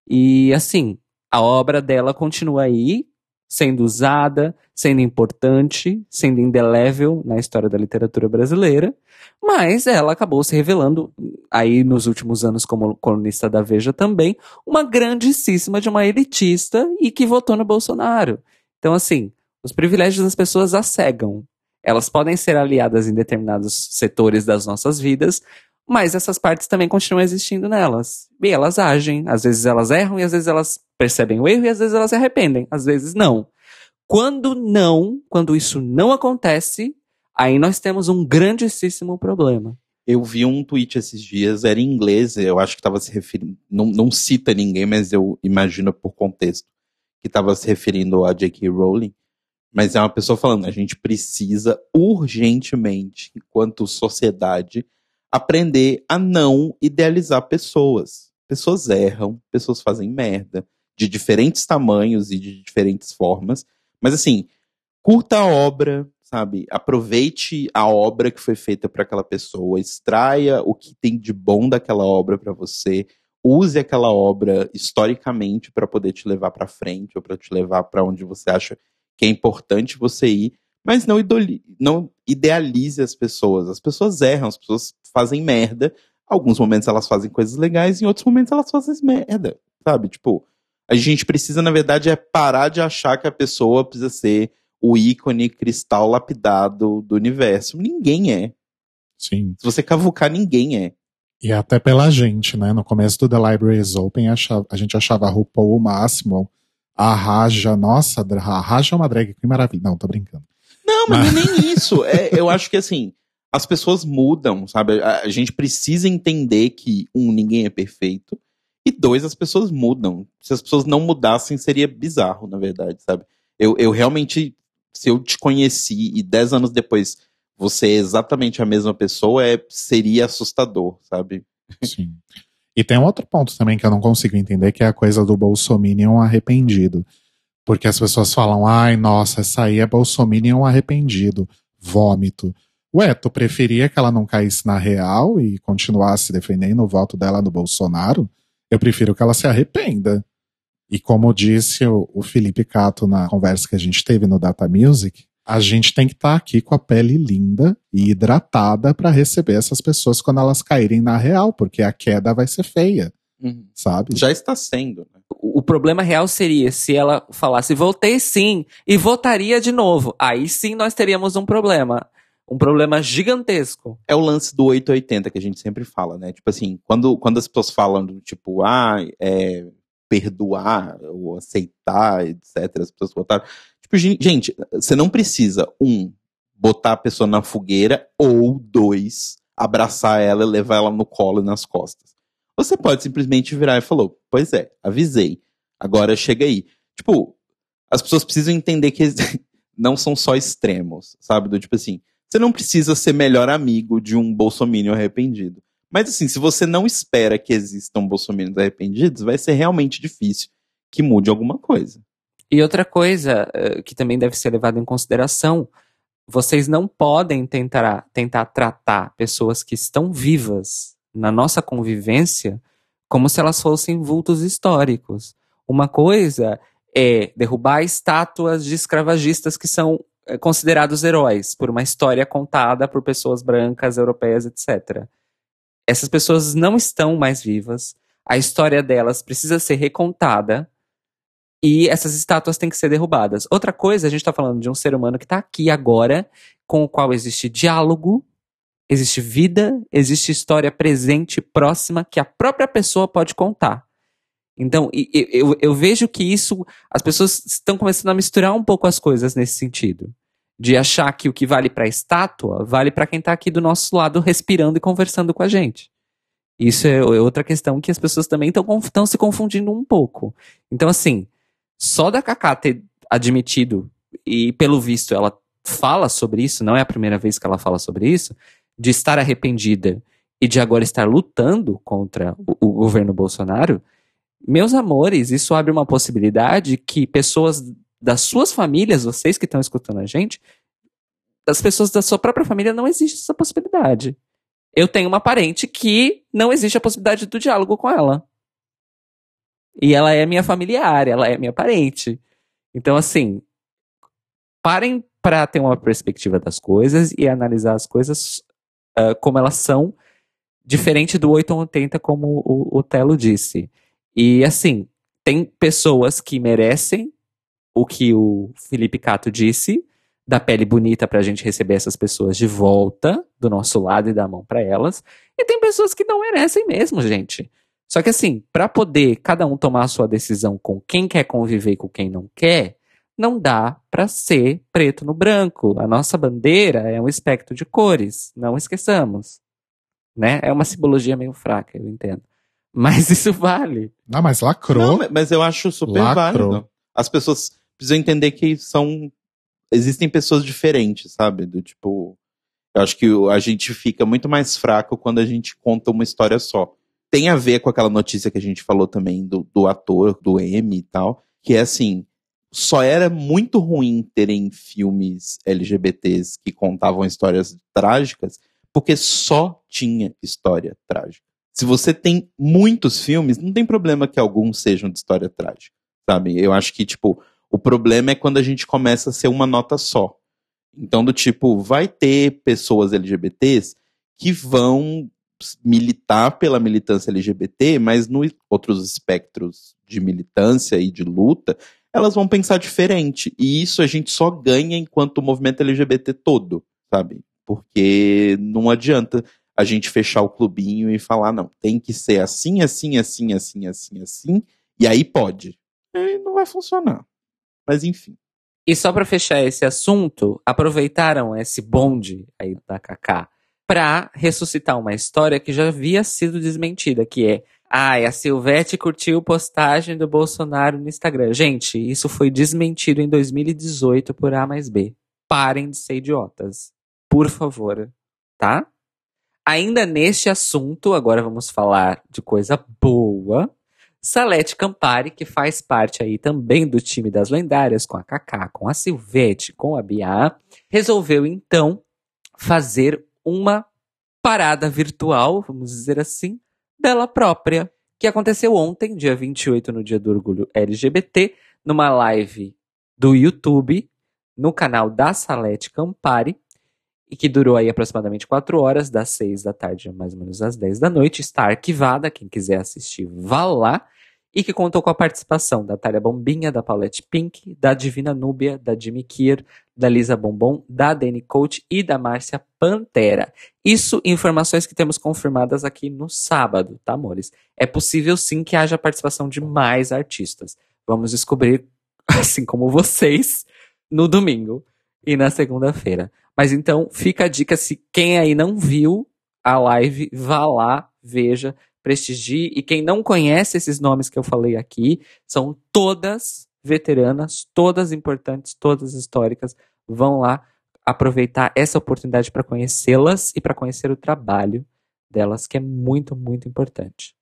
E assim, a obra dela continua aí, sendo usada, sendo importante, sendo indelével na história da literatura brasileira, mas ela acabou se revelando, aí nos últimos anos como colunista da Veja também, uma grandíssima de uma elitista e que votou no Bolsonaro. Então, assim, os privilégios das pessoas a cegam. Elas podem ser aliadas em determinados setores das nossas vidas, mas essas partes também continuam existindo nelas. E elas agem. Às vezes elas erram e às vezes elas percebem o erro e às vezes elas se arrependem. Às vezes não. Quando não, quando isso não acontece, aí nós temos um grandíssimo problema.
Eu vi um tweet esses dias, era em inglês, eu acho que estava se referindo, não, não cita ninguém, mas eu imagino por contexto, que estava se referindo a J.K. Rowling, mas é uma pessoa falando, a gente precisa urgentemente, enquanto sociedade, aprender a não idealizar pessoas. Pessoas erram, pessoas fazem merda, de diferentes tamanhos e de diferentes formas. Mas assim, curta a obra, sabe? Aproveite a obra que foi feita para aquela pessoa, extraia o que tem de bom daquela obra para você, use aquela obra historicamente para poder te levar para frente ou para te levar para onde você acha que é importante você ir, mas não, não idealize as pessoas. As pessoas erram, as pessoas fazem merda. Alguns momentos elas fazem coisas legais, em outros momentos elas fazem merda, sabe? Tipo, a gente precisa, na verdade, é parar de achar que a pessoa precisa ser o ícone cristal lapidado do universo. Ninguém é.
Sim.
Se você cavucar, ninguém é.
E até pela gente, né? No começo do The Library is Open, a gente achava a RuPaul o máximo. A Raja, nossa, a Raja é uma drag que maravilha. Não, tô brincando.
Não, mas, mas... nem isso. É, eu acho que assim, as pessoas mudam, sabe? A, a gente precisa entender que, um, ninguém é perfeito. E dois, as pessoas mudam. Se as pessoas não mudassem, seria bizarro, na verdade, sabe? Eu, eu realmente, se eu te conheci e dez anos depois você é exatamente a mesma pessoa, é, seria assustador, sabe?
Sim. E tem um outro ponto também que eu não consigo entender, que é a coisa do Bolsominion arrependido. Porque as pessoas falam, ai, nossa, essa aí é Bolsominion arrependido. Vômito. Ué, tu preferia que ela não caísse na real e continuasse defendendo o voto dela no Bolsonaro? Eu prefiro que ela se arrependa. E como disse o, o Felipe Cato na conversa que a gente teve no Data Music, a gente tem que estar tá aqui com a pele linda e hidratada para receber essas pessoas quando elas caírem na real, porque a queda vai ser feia. Uhum. Sabe?
Já está sendo. Né?
O problema real seria se ela falasse votei sim e votaria de novo. Aí sim nós teríamos um problema. um problema gigantesco.
É o lance do 880 que a gente sempre fala, né? Tipo assim, quando, quando as pessoas falam do tipo, ah, é, perdoar ou aceitar, etc., as pessoas botaram. Tipo, gente, você não precisa, um, botar a pessoa na fogueira, ou dois, abraçar ela e levar ela no colo e nas costas. Você pode simplesmente virar e falou, pois é, avisei. Agora chega aí. Tipo, as pessoas precisam entender que não são só extremos, sabe? Do tipo assim, você não precisa ser melhor amigo de um bolsominion arrependido. Mas assim, se você não espera que existam bolsominions arrependidos, vai ser realmente difícil que mude alguma coisa.
E outra coisa uh, que também deve ser levada em consideração, vocês não podem tentar, tentar tratar pessoas que estão vivas na nossa convivência como se elas fossem vultos históricos. Uma coisa é derrubar estátuas de escravagistas que são eh, considerados heróis por uma história contada por pessoas brancas, europeias, etc. Essas pessoas não estão mais vivas, a história delas precisa ser recontada e essas estátuas têm que ser derrubadas. Outra coisa, a gente está falando de um ser humano que está aqui agora, com o qual existe diálogo, existe vida, existe história presente, próxima, que a própria pessoa pode contar. Então, eu, eu, vejo que isso, as pessoas estão começando a misturar um pouco as coisas nesse sentido. De achar que o que vale para a estátua vale para quem está aqui do nosso lado respirando e conversando com a gente. Isso é, outra questão que as pessoas também estão se confundindo um pouco. Então, assim, só da Kaká ter admitido, e pelo visto ela fala sobre isso, não é a primeira vez que ela fala sobre isso, de estar arrependida e de agora estar lutando contra o, o governo Bolsonaro, meus amores, isso abre uma possibilidade que pessoas das suas famílias, vocês que estão escutando a gente, das pessoas da sua própria família não existe essa possibilidade. Eu tenho uma parente que não existe a possibilidade do diálogo com ela. E ela é minha familiar, ela é minha parente. Então, assim, parem para ter uma perspectiva das coisas e analisar as coisas uh, como elas são, diferente do 880, como o, o Telo disse. E assim, tem pessoas que merecem o que o Felipe Cato disse, da pele bonita para a gente receber essas pessoas de volta do nosso lado e dar a mão para elas. E tem pessoas que não merecem mesmo, gente. Só que assim, para poder cada um tomar a sua decisão com quem quer conviver e com quem não quer, não dá para ser preto no branco. A nossa bandeira é um espectro de cores, não esqueçamos. Né? É uma simbologia meio fraca, eu entendo. Mas isso vale.
Não, mas lacrou.
Não, mas eu acho super lacrou. válido. As pessoas precisam entender que são. Existem pessoas diferentes, sabe? Do tipo. Eu acho que a gente fica muito mais fraco quando a gente conta uma história só. Tem a ver com aquela notícia que a gente falou também do, do ator, do M e tal, que é assim, só era muito ruim terem filmes LGBTs que contavam histórias trágicas, porque só tinha história trágica. Se você tem muitos filmes, não tem problema que alguns sejam de história trágica, sabe? Eu acho que, tipo, o problema é quando a gente começa a ser uma nota só. Então, do tipo, vai ter pessoas LGBTs que vão militar pela militância LGBT, mas nos outros espectros de militância e de luta, elas vão pensar diferente. E isso a gente só ganha enquanto o movimento LGBT todo, sabe? Porque não adianta a gente fechar o clubinho e falar, não, tem que ser assim, assim, assim, assim, assim, assim, e aí pode. E não vai funcionar. Mas enfim.
E só para fechar esse assunto, aproveitaram esse bonde aí da Kaká para ressuscitar uma história que já havia sido desmentida, que é Ai, a Silvete curtiu postagem do Bolsonaro no Instagram. Gente, isso foi desmentido em 2018 por A mais B. Parem de ser idiotas. Por favor. Tá? Ainda neste assunto, agora vamos falar de coisa boa. Salete Campari, que faz parte aí também do time das lendárias, com a Kaká, com a Silvete, com a Bia, resolveu então fazer uma parada virtual, vamos dizer assim, dela própria, que aconteceu ontem, dia 28, no dia do orgulho LGBT, numa live do YouTube, no canal da Salete Campari, e que durou aí aproximadamente 4 horas, das 6 da tarde mais ou menos às 10 da noite. Está arquivada, quem quiser assistir, vá lá. E que contou com a participação da Thalia Bombinha, da Paulette Pink, da Divina Núbia, da Jimmy Kier, da Lisa Bombom, da Dani Coach e da Márcia Pantera. Isso informações que temos confirmadas aqui no sábado, tá, amores? É possível sim que haja participação de mais artistas. Vamos descobrir, assim como vocês, no domingo e na segunda-feira. Mas então, fica a dica, se quem aí não viu a live, vá lá, veja, prestigie. E quem não conhece esses nomes que eu falei aqui, são todas veteranas, todas importantes, todas históricas. Vão lá aproveitar essa oportunidade para conhecê-las e para conhecer o trabalho delas, que é muito, muito importante.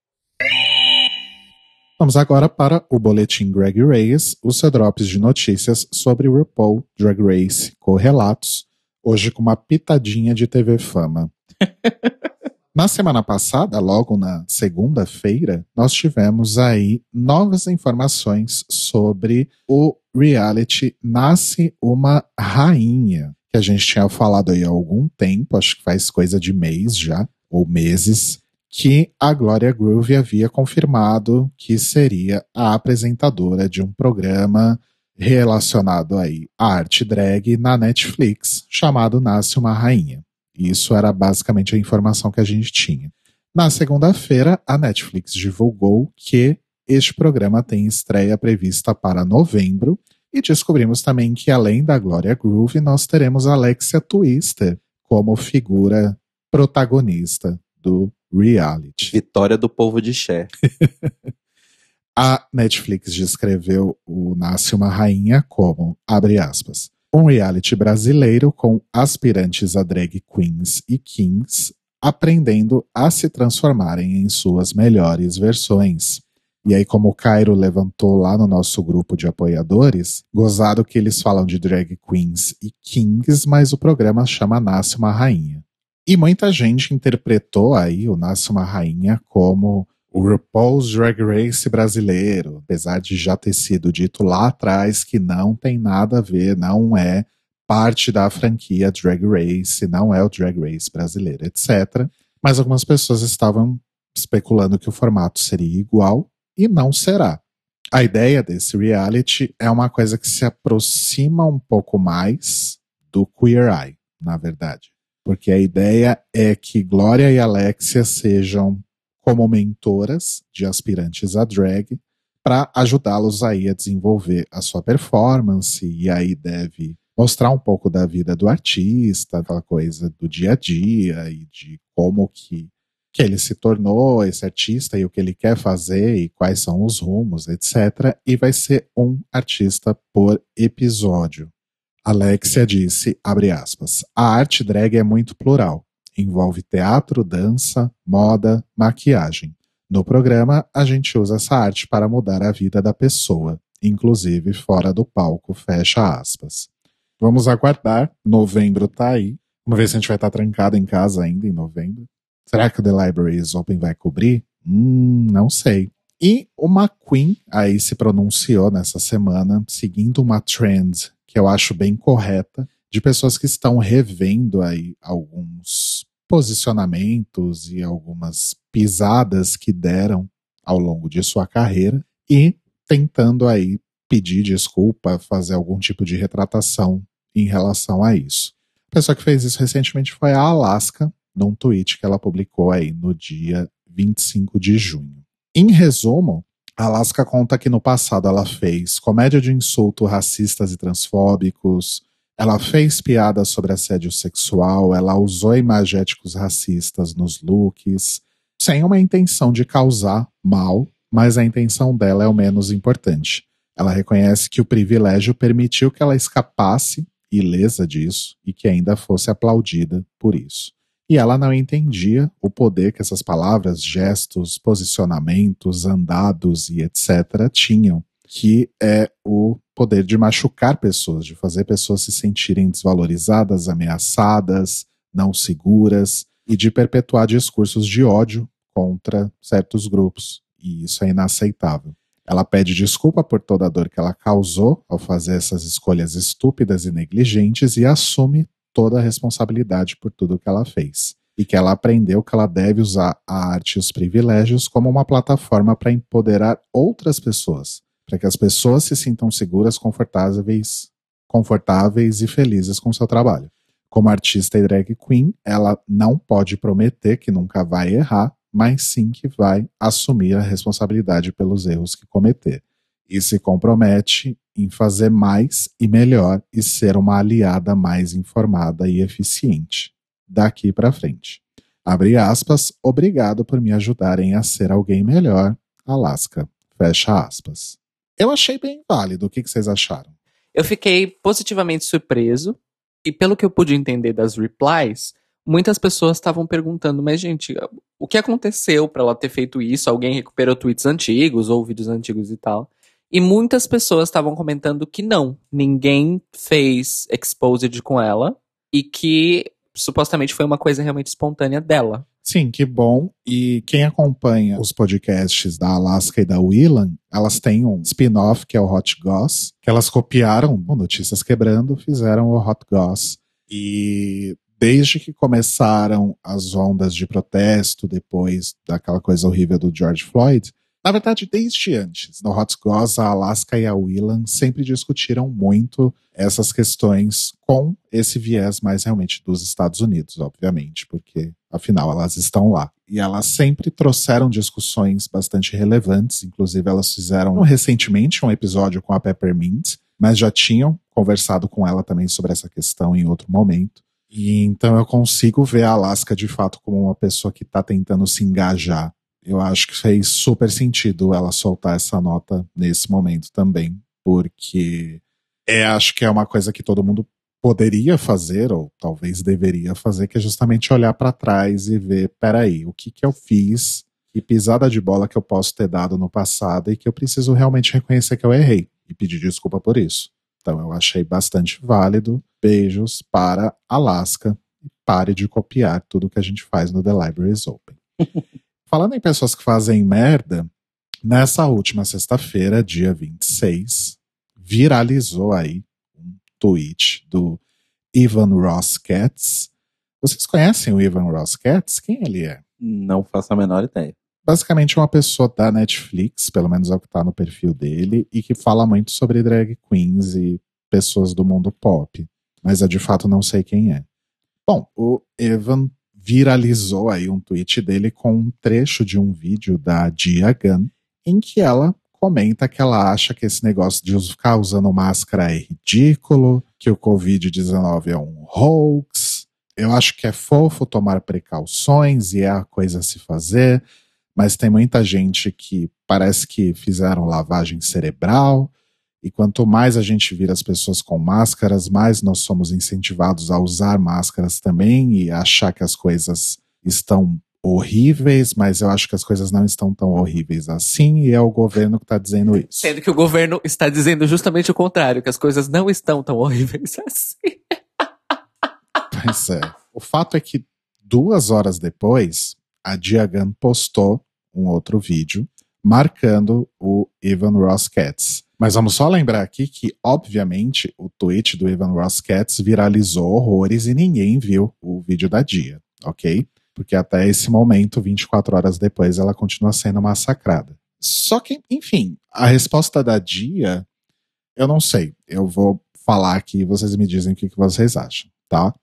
Vamos agora para o boletim Greg Reyes, os seu drops de notícias sobre o RuPaul Drag Race correlatos, hoje com uma pitadinha de TV Fama. Na semana passada, logo na segunda-feira, nós tivemos aí novas informações sobre o reality Nasce uma Rainha, que a gente tinha falado aí há algum tempo, acho que faz coisa de mês já, ou meses, que a Gloria Groove havia confirmado que seria a apresentadora de um programa relacionado aí à arte drag na Netflix, chamado Nasce uma Rainha. Isso era basicamente a informação que a gente tinha. Na segunda-feira, a Netflix divulgou que este programa tem estreia prevista para novembro e descobrimos também que além da Gloria Groove, nós teremos Alexia Twister como figura protagonista do reality.
Vitória do povo de Cher.
a Netflix descreveu o Nasce uma Rainha como, abre aspas, um reality brasileiro com aspirantes a drag queens e kings aprendendo a se transformarem em suas melhores versões. E aí, como o Cairo levantou lá no nosso grupo de apoiadores, gozado que eles falam de drag queens e kings, mas o programa chama Nasce uma Rainha. E muita gente interpretou aí o Nasce uma Rainha como o RuPaul's Drag Race brasileiro, apesar de já ter sido dito lá atrás que não tem nada a ver, não é parte da franquia Drag Race, não é o Drag Race brasileiro, etc. Mas algumas pessoas estavam especulando que o formato seria igual e não será. A ideia desse reality é uma coisa que se aproxima um pouco mais do Queer Eye, na verdade. Porque a ideia é que Glória e Alexia sejam como mentoras de aspirantes a drag para ajudá-los aí a desenvolver a sua performance e aí deve mostrar um pouco da vida do artista, aquela coisa do dia a dia e de como que, que ele se tornou esse artista e o que ele quer fazer e quais são os rumos, etc. E vai ser um artista por episódio. Alexia disse, abre aspas, a arte drag é muito plural. Envolve teatro, dança, moda, maquiagem. No programa, a gente usa essa arte para mudar a vida da pessoa, inclusive fora do palco, fecha aspas. Vamos aguardar, novembro tá aí. Uma vez a gente vai estar trancado em casa ainda em novembro. Será que o The Library is Open vai cobrir? Hum, não sei. E uma Queen aí se pronunciou nessa semana, seguindo uma trend que eu acho bem correta, de pessoas que estão revendo aí alguns posicionamentos e algumas pisadas que deram ao longo de sua carreira e tentando aí pedir desculpa, fazer algum tipo de retratação em relação a isso. A pessoa que fez isso recentemente foi a Alaska, num tweet que ela publicou aí no dia 25 de junho. Em resumo, a Alaska conta que no passado ela fez comédia de insulto racistas e transfóbicos, ela fez piadas sobre assédio sexual, ela usou imagéticos racistas nos looks, sem uma intenção de causar mal, mas a intenção dela é o menos importante. Ela reconhece que o privilégio permitiu que ela escapasse ilesa disso e que ainda fosse aplaudida por isso. E ela não entendia o poder que essas palavras, gestos, posicionamentos, andados e etc. tinham, que é o poder de machucar pessoas, de fazer pessoas se sentirem desvalorizadas, ameaçadas, não seguras e de perpetuar discursos de ódio contra certos grupos. E isso é inaceitável. Ela pede desculpa por toda a dor que ela causou ao fazer essas escolhas estúpidas e negligentes e assume toda a responsabilidade por tudo que ela fez. e que ela aprendeu que ela deve usar a arte e os privilégios como uma plataforma para empoderar outras pessoas, para que as pessoas se sintam seguras, confortáveis, confortáveis e felizes com seu trabalho. Como artista e drag queen, ela não pode prometer que nunca vai errar, mas sim que vai assumir a responsabilidade pelos erros que cometer. E se compromete em fazer mais e melhor e ser uma aliada mais informada e eficiente. Daqui para frente. Abre aspas, obrigado por me ajudarem a ser alguém melhor, Alaska. Fecha aspas. Eu achei bem válido. O que, que vocês acharam?
Eu fiquei positivamente surpreso. E pelo que eu pude entender das replies, muitas pessoas estavam perguntando, mas gente, o que aconteceu para ela ter feito isso? Alguém recuperou tweets antigos ou vídeos antigos e tal? E muitas pessoas estavam comentando que não, ninguém fez exposed com ela e que supostamente foi uma coisa realmente espontânea dela.
Sim, que bom. E quem acompanha os podcasts da Alaska e da Willan, elas têm um spin-off que é o Hot Goss, que elas copiaram Notícias Quebrando, fizeram o Hot Goss. E desde que começaram as ondas de protesto, depois daquela coisa horrível do George Floyd, na verdade, desde antes, no Hot Goss, a Alaska e a Willan sempre discutiram muito essas questões com esse viés mais realmente dos Estados Unidos, obviamente, porque afinal elas estão lá. E elas sempre trouxeram discussões bastante relevantes, inclusive elas fizeram recentemente um episódio com a Peppermint, mas já tinham conversado com ela também sobre essa questão em outro momento. E então eu consigo ver a Alaska de fato como uma pessoa que está tentando se engajar eu acho que fez super sentido ela soltar essa nota nesse momento também, porque é, acho que é uma coisa que todo mundo poderia fazer, ou talvez deveria fazer, que é justamente olhar para trás e ver, peraí, o que que eu fiz, que pisada de bola que eu posso ter dado no passado e que eu preciso realmente reconhecer que eu errei e pedir desculpa por isso. Então eu achei bastante válido. Beijos para Alaska e pare de copiar tudo que a gente faz no The Libraries Open. Falando em pessoas que fazem merda, nessa última sexta-feira, dia 26, viralizou aí um tweet do Ivan Ross Katz. Vocês conhecem o Ivan Ross Katz? Quem ele é?
Não faço a menor ideia.
Basicamente uma pessoa da Netflix, pelo menos é o que está no perfil dele, e que fala muito sobre drag queens e pessoas do mundo pop. Mas eu de fato não sei quem é. Bom, o Evan viralizou aí um tweet dele com um trecho de um vídeo da Dia Gunn, em que ela comenta que ela acha que esse negócio de ficar usando máscara é ridículo, que o Covid-19 é um hoax. Eu acho que é fofo tomar precauções e é a coisa a se fazer, mas tem muita gente que parece que fizeram lavagem cerebral e quanto mais a gente vira as pessoas com máscaras, mais nós somos incentivados a usar máscaras também e achar que as coisas estão horríveis, mas eu acho que as coisas não estão tão horríveis assim, e é o governo que está dizendo isso.
Sendo que o governo está dizendo justamente o contrário, que as coisas não estão tão horríveis assim.
Pois é. O fato é que duas horas depois, a Diagan postou um outro vídeo marcando o Ivan Ross Katz. Mas vamos só lembrar aqui que, obviamente, o tweet do Ivan Ross Katz viralizou horrores e ninguém viu o vídeo da Dia, ok? Porque até esse momento, 24 horas depois, ela continua sendo massacrada. Só que, enfim, a resposta da Dia, eu não sei. Eu vou falar aqui e vocês me dizem o que vocês acham, tá?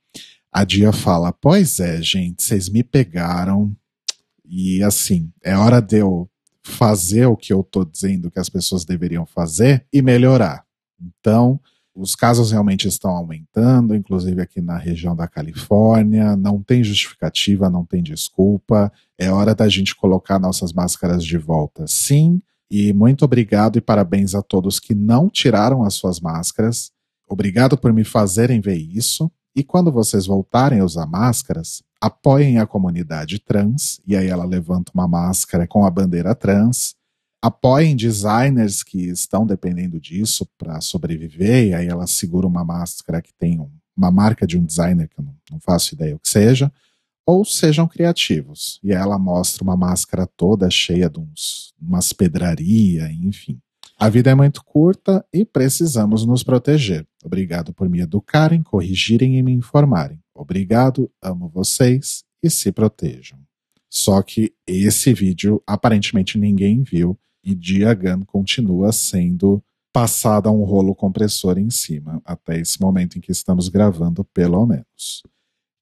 A Dia fala: Pois é, gente, vocês me pegaram. E assim, é hora de eu fazer o que eu estou dizendo que as pessoas deveriam fazer e melhorar. Então, os casos realmente estão aumentando, inclusive aqui na região da Califórnia. Não tem justificativa, não tem desculpa. É hora da gente colocar nossas máscaras de volta, sim. E muito obrigado e parabéns a todos que não tiraram as suas máscaras. Obrigado por me fazerem ver isso. E quando vocês voltarem a usar máscaras, apoiem a comunidade trans, e aí ela levanta uma máscara com a bandeira trans. Apoiem designers que estão dependendo disso para sobreviver, e aí ela segura uma máscara que tem um, uma marca de um designer, que eu não, não faço ideia o que seja. Ou sejam criativos, e aí ela mostra uma máscara toda cheia de uns, umas pedraria, enfim. A vida é muito curta e precisamos nos proteger. Obrigado por me educarem, corrigirem e me informarem. Obrigado, amo vocês e se protejam. Só que esse vídeo aparentemente ninguém viu e Diagan continua sendo passada um rolo compressor em cima, até esse momento em que estamos gravando, pelo menos. O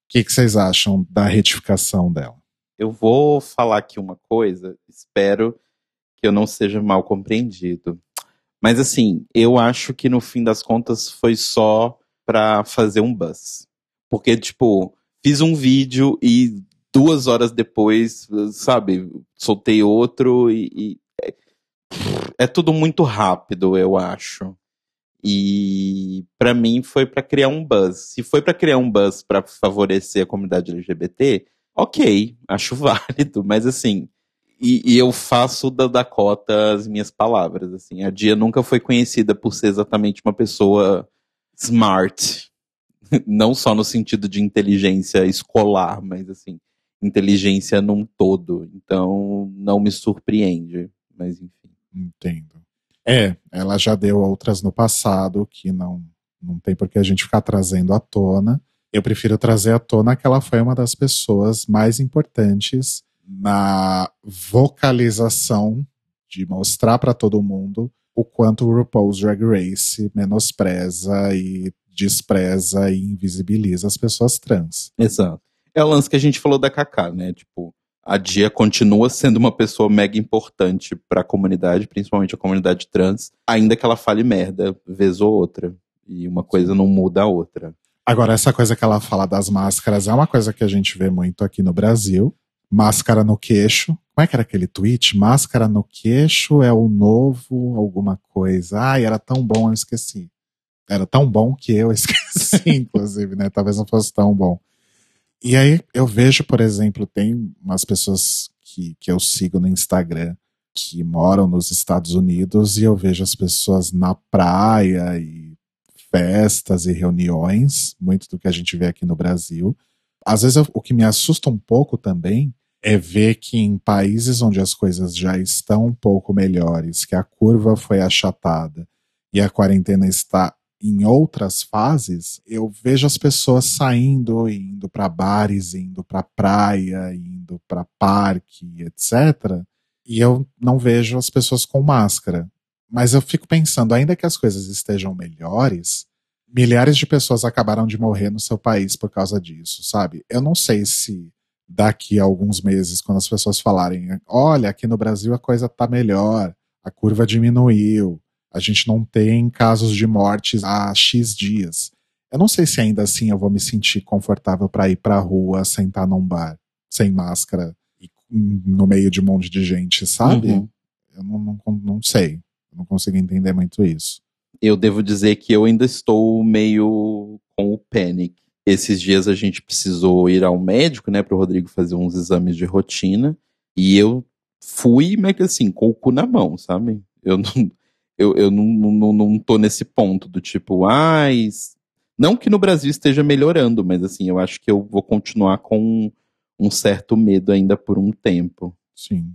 que, que vocês acham da retificação dela?
Eu vou falar aqui uma coisa, espero que eu não seja mal compreendido. Mas assim, eu acho que no fim das contas foi só pra fazer um buzz. Porque, tipo, fiz um vídeo e duas horas depois, sabe, soltei outro e. e é, é tudo muito rápido, eu acho. E para mim foi para criar um buzz. Se foi para criar um buzz para favorecer a comunidade LGBT, ok, acho válido, mas assim, e, e, eu faço da Dakota as minhas palavras, assim. A Dia nunca foi conhecida por ser exatamente uma pessoa smart, não só no sentido de inteligência escolar, mas assim, inteligência num todo. Então, não me surpreende, mas enfim.
Entendo. É, ela já deu outras no passado que não não tem por que a gente ficar trazendo à tona. Eu prefiro trazer à tona que ela foi uma das pessoas mais importantes na vocalização de mostrar para todo mundo o quanto o RuPaul's Drag Race menospreza e despreza e invisibiliza as pessoas trans.
Exato. É o lance que a gente falou da Kaká, né? Tipo, a Dia continua sendo uma pessoa mega importante para a comunidade, principalmente a comunidade trans, ainda que ela fale merda vez ou outra. E uma coisa não muda a outra.
Agora, essa coisa que ela fala das máscaras é uma coisa que a gente vê muito aqui no Brasil. Máscara no queixo. Como é que era aquele tweet? Máscara no queixo é o novo alguma coisa. Ai, era tão bom, eu esqueci. Era tão bom que eu esqueci, inclusive, né? Talvez não fosse tão bom. E aí eu vejo, por exemplo, tem umas pessoas que, que eu sigo no Instagram que moram nos Estados Unidos e eu vejo as pessoas na praia e festas e reuniões, muito do que a gente vê aqui no Brasil. Às vezes o que me assusta um pouco também é ver que em países onde as coisas já estão um pouco melhores, que a curva foi achatada e a quarentena está em outras fases, eu vejo as pessoas saindo, indo para bares, indo para praia, indo para parque, etc. E eu não vejo as pessoas com máscara. Mas eu fico pensando, ainda que as coisas estejam melhores, milhares de pessoas acabaram de morrer no seu país por causa disso, sabe? Eu não sei se daqui a alguns meses, quando as pessoas falarem, olha, aqui no Brasil a coisa tá melhor, a curva diminuiu, a gente não tem casos de mortes há X dias. Eu não sei se ainda assim eu vou me sentir confortável para ir pra rua, sentar num bar, sem máscara, no meio de um monte de gente, sabe? Uhum. Eu não, não, não sei. Eu não consigo entender muito isso
eu devo dizer que eu ainda estou meio com o panic. Esses dias a gente precisou ir ao médico, né, para o Rodrigo fazer uns exames de rotina, e eu fui, mas assim, com o cu na mão, sabe? Eu não, eu, eu não, não, não tô nesse ponto do tipo, ah, não que no Brasil esteja melhorando, mas assim, eu acho que eu vou continuar com um certo medo ainda por um tempo.
Sim.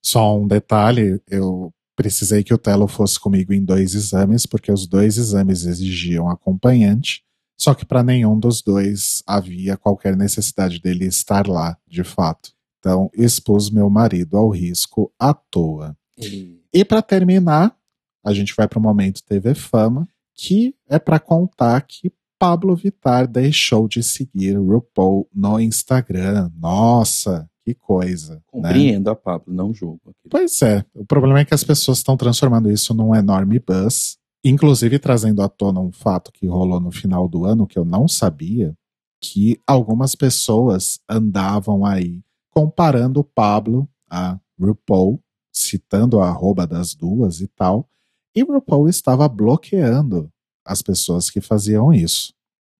Só um detalhe, eu Precisei que o Telo fosse comigo em dois exames, porque os dois exames exigiam acompanhante, só que para nenhum dos dois havia qualquer necessidade dele estar lá, de fato. Então, expus meu marido ao risco à toa. E, e para terminar, a gente vai para o momento TV Fama, que é para contar que Pablo Vitar deixou de seguir RuPaul no Instagram. Nossa, que coisa. Né?
Compreendo né? a Pablo, não julgo.
Pois é. O problema é que as pessoas estão transformando isso num enorme buzz, inclusive trazendo à tona um fato que rolou no final do ano que eu não sabia, que algumas pessoas andavam aí comparando o Pablo a RuPaul, citando a arroba das duas e tal, e RuPaul estava bloqueando as pessoas que faziam isso.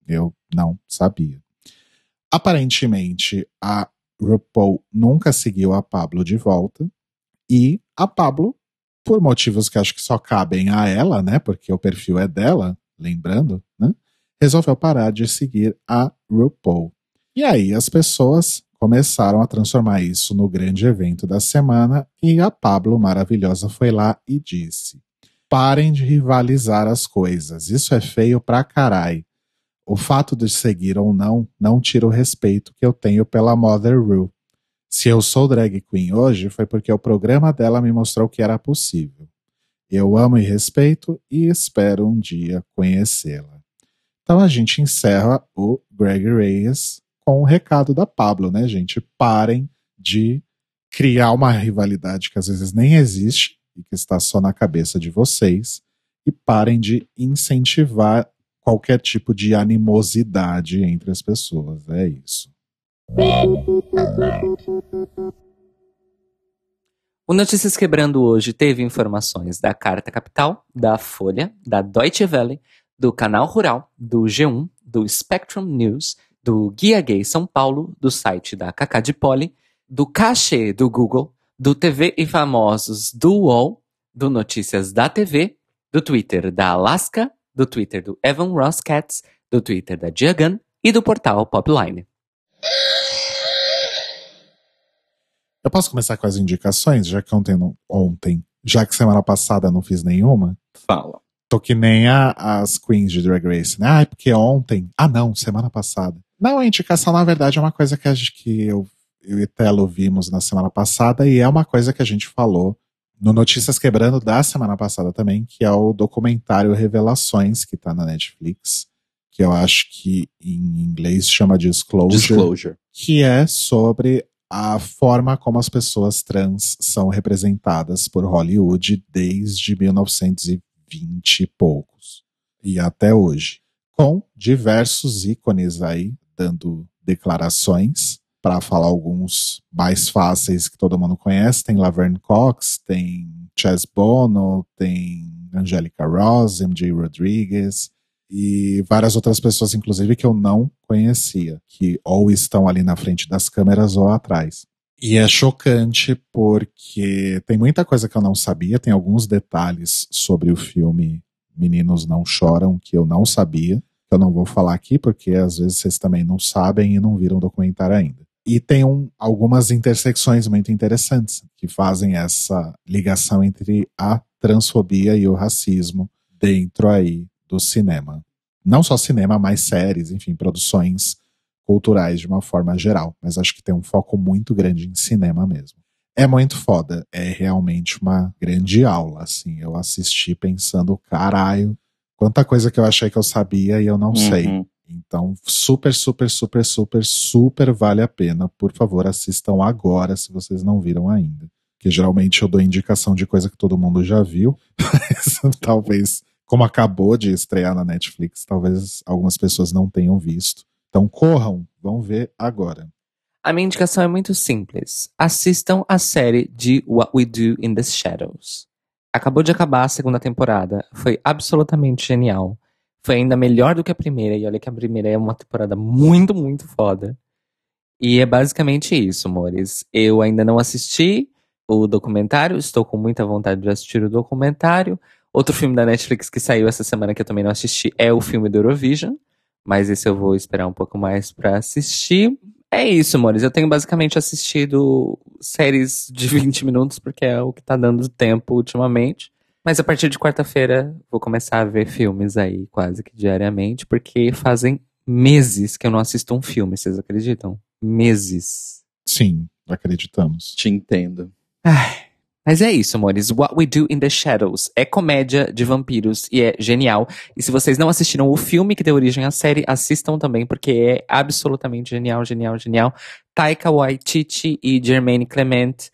Eu não sabia. Aparentemente, a RuPaul nunca seguiu a Pablo de volta. E a Pablo, por motivos que acho que só cabem a ela, né? Porque o perfil é dela, lembrando, né? Resolveu parar de seguir a RuPaul. E aí as pessoas começaram a transformar isso no grande evento da semana e a Pablo maravilhosa foi lá e disse: Parem de rivalizar as coisas, isso é feio pra carai. O fato de seguir ou não não tira o respeito que eu tenho pela Mother Rue. Se eu sou drag queen hoje, foi porque o programa dela me mostrou que era possível. Eu amo e respeito e espero um dia conhecê-la. Então a gente encerra o Greg Reyes com o recado da Pablo, né, gente? Parem de criar uma rivalidade que às vezes nem existe e que está só na cabeça de vocês e parem de incentivar qualquer tipo de animosidade entre as pessoas. É isso.
O Notícias Quebrando hoje teve informações da Carta Capital, da Folha, da Deutsche Welle, do Canal Rural, do G1, do Spectrum News, do Guia Gay São Paulo, do site da Cacá de Poli, do Cachê do Google, do TV e Famosos do UOL, do Notícias da TV, do Twitter da Alaska, do Twitter do Evan Ross Cats, do Twitter da Diagan e do portal Popline.
Eu posso começar com as indicações, já que ontem, ontem já que semana passada não fiz nenhuma?
Fala.
Tô que nem a, as queens de Drag Race, né? Ah, é porque ontem. Ah, não, semana passada. Não, a indicação, na verdade, é uma coisa que, a gente, que eu, eu e Telo vimos na semana passada e é uma coisa que a gente falou no Notícias Quebrando da semana passada também, que é o documentário Revelações, que tá na Netflix, que eu acho que em inglês chama Disclosure,
Disclosure.
que é sobre a forma como as pessoas trans são representadas por Hollywood desde 1920 e poucos e até hoje, com diversos ícones aí dando declarações para falar alguns mais fáceis que todo mundo conhece, tem Laverne Cox, tem Chess Bono, tem Angelica Ross, MJ Rodriguez e várias outras pessoas, inclusive, que eu não conhecia, que ou estão ali na frente das câmeras ou atrás. E é chocante porque tem muita coisa que eu não sabia, tem alguns detalhes sobre o filme Meninos Não Choram que eu não sabia, que eu não vou falar aqui porque às vezes vocês também não sabem e não viram o documentário ainda. E tem um, algumas intersecções muito interessantes que fazem essa ligação entre a transfobia e o racismo dentro aí do cinema. Não só cinema, mas séries, enfim, produções culturais de uma forma geral. Mas acho que tem um foco muito grande em cinema mesmo. É muito foda. É realmente uma grande aula, assim. Eu assisti pensando, caralho, quanta coisa que eu achei que eu sabia e eu não uhum. sei. Então, super, super, super, super, super vale a pena. Por favor, assistam agora se vocês não viram ainda. Que geralmente eu dou indicação de coisa que todo mundo já viu, mas talvez, como acabou de estrear na Netflix, talvez algumas pessoas não tenham visto. Então corram, vão ver agora.
A minha indicação é muito simples. Assistam a série de What We Do in the Shadows. Acabou de acabar a segunda temporada. Foi absolutamente genial. Foi ainda melhor do que a primeira. E olha que a primeira é uma temporada muito, muito foda. E é basicamente isso, amores. Eu ainda não assisti o documentário, estou com muita vontade de assistir o documentário. Outro filme da Netflix que saiu essa semana que eu também não assisti é o filme do Eurovision. Mas esse eu vou esperar um pouco mais para assistir. É isso, amores. Eu tenho basicamente assistido séries de 20 minutos, porque é o que tá dando tempo ultimamente. Mas a partir de quarta-feira vou começar a ver filmes aí quase que diariamente, porque fazem meses que eu não assisto um filme, vocês acreditam? Meses.
Sim, acreditamos.
Te entendo.
Ai, mas é isso, amores. What We Do in the Shadows é comédia de vampiros e é genial. E se vocês não assistiram o filme que deu origem à série, assistam também, porque é absolutamente genial, genial, genial. Taika Waititi e Jermaine Clement,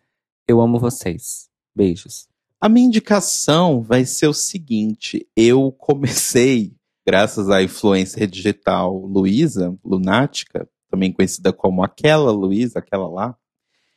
eu amo vocês. Beijos.
A minha indicação vai ser o seguinte: eu comecei, graças à influência digital Luísa, Lunática, também conhecida como aquela Luísa, aquela lá,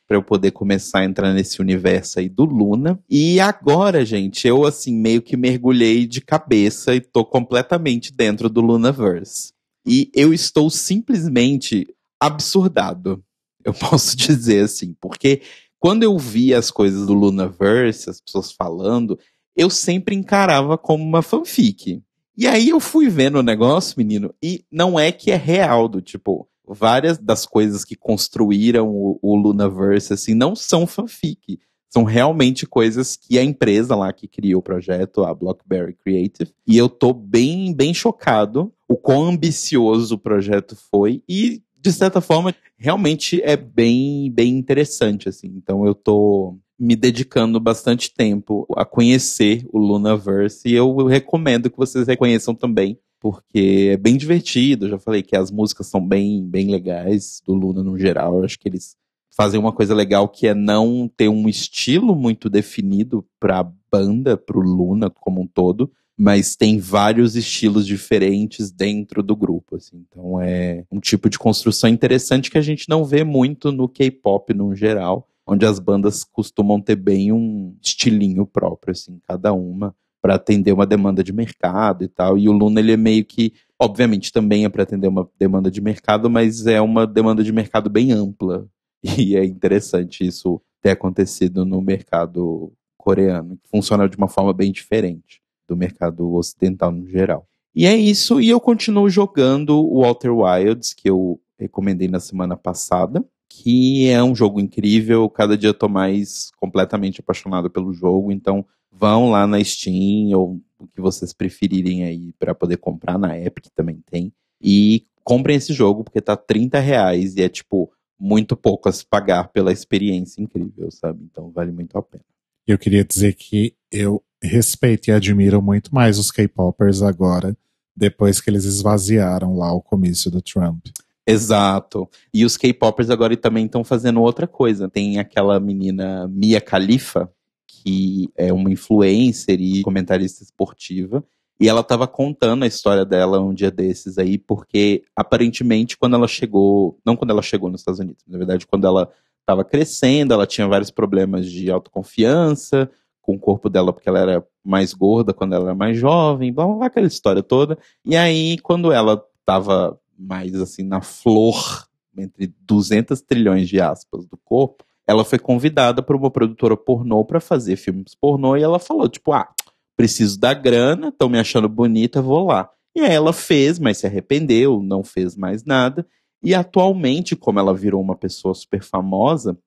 para eu poder começar a entrar nesse universo aí do Luna. E agora, gente, eu assim meio que mergulhei de cabeça e tô completamente dentro do Lunaverse. E eu estou simplesmente absurdado. Eu posso dizer assim, porque quando eu via as coisas do Lunaverse, as pessoas falando, eu sempre encarava como uma fanfic. E aí eu fui vendo o negócio, menino, e não é que é real, do tipo, várias das coisas que construíram o, o Lunaverse, assim, não são fanfic. São realmente coisas que a empresa lá que criou o projeto, a Blockberry Creative, e eu tô bem, bem chocado o quão ambicioso o projeto foi e de certa forma realmente é bem, bem interessante assim. Então eu tô me dedicando bastante tempo a conhecer o Lunaverse e eu recomendo que vocês reconheçam também porque é bem divertido. Eu já falei que as músicas são bem, bem legais do Luna no geral. Eu acho que eles fazem uma coisa legal que é não ter um estilo muito definido para a banda, para o Luna como um todo, mas tem vários estilos diferentes dentro do grupo. Assim. Então é um tipo de construção interessante que a gente não vê muito no K-pop no geral, onde as bandas costumam ter bem um estilinho próprio, assim, cada uma para atender uma demanda de mercado e tal. E o Luna ele é meio que, obviamente, também é para atender uma demanda de mercado, mas é uma demanda de mercado bem ampla. E é interessante isso ter acontecido no mercado coreano, que funciona de uma forma bem diferente do mercado ocidental no geral. E é isso, e eu continuo jogando o Walter Wilds, que eu recomendei na semana passada, que é um jogo incrível, cada dia eu tô mais completamente apaixonado pelo jogo, então vão lá na Steam ou o que vocês preferirem aí para poder comprar na Epic também tem e comprem esse jogo porque tá 30 reais e é tipo muito pouco a se pagar pela experiência incrível, sabe? Então vale muito a pena.
Eu queria dizer que eu respeito e admiro muito mais os K-popers agora, depois que eles esvaziaram lá o comício do Trump.
Exato. E os K-popers agora também estão fazendo outra coisa. Tem aquela menina Mia Khalifa, que é uma influencer e comentarista esportiva. E ela estava contando a história dela um dia desses aí, porque aparentemente quando ela chegou, não quando ela chegou nos Estados Unidos, na verdade quando ela estava crescendo, ela tinha vários problemas de autoconfiança com o corpo dela, porque ela era mais gorda quando ela era mais jovem, blá, blá, blá aquela história toda. E aí quando ela estava mais assim na flor, entre 200 trilhões de aspas do corpo, ela foi convidada por uma produtora pornô para fazer filmes pornô e ela falou, tipo, ah, preciso da grana, estão me achando bonita, vou lá. E aí ela fez, mas se arrependeu, não fez mais nada. E atualmente, como ela virou uma pessoa super famosa,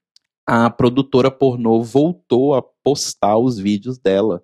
a produtora pornô voltou a postar os vídeos dela.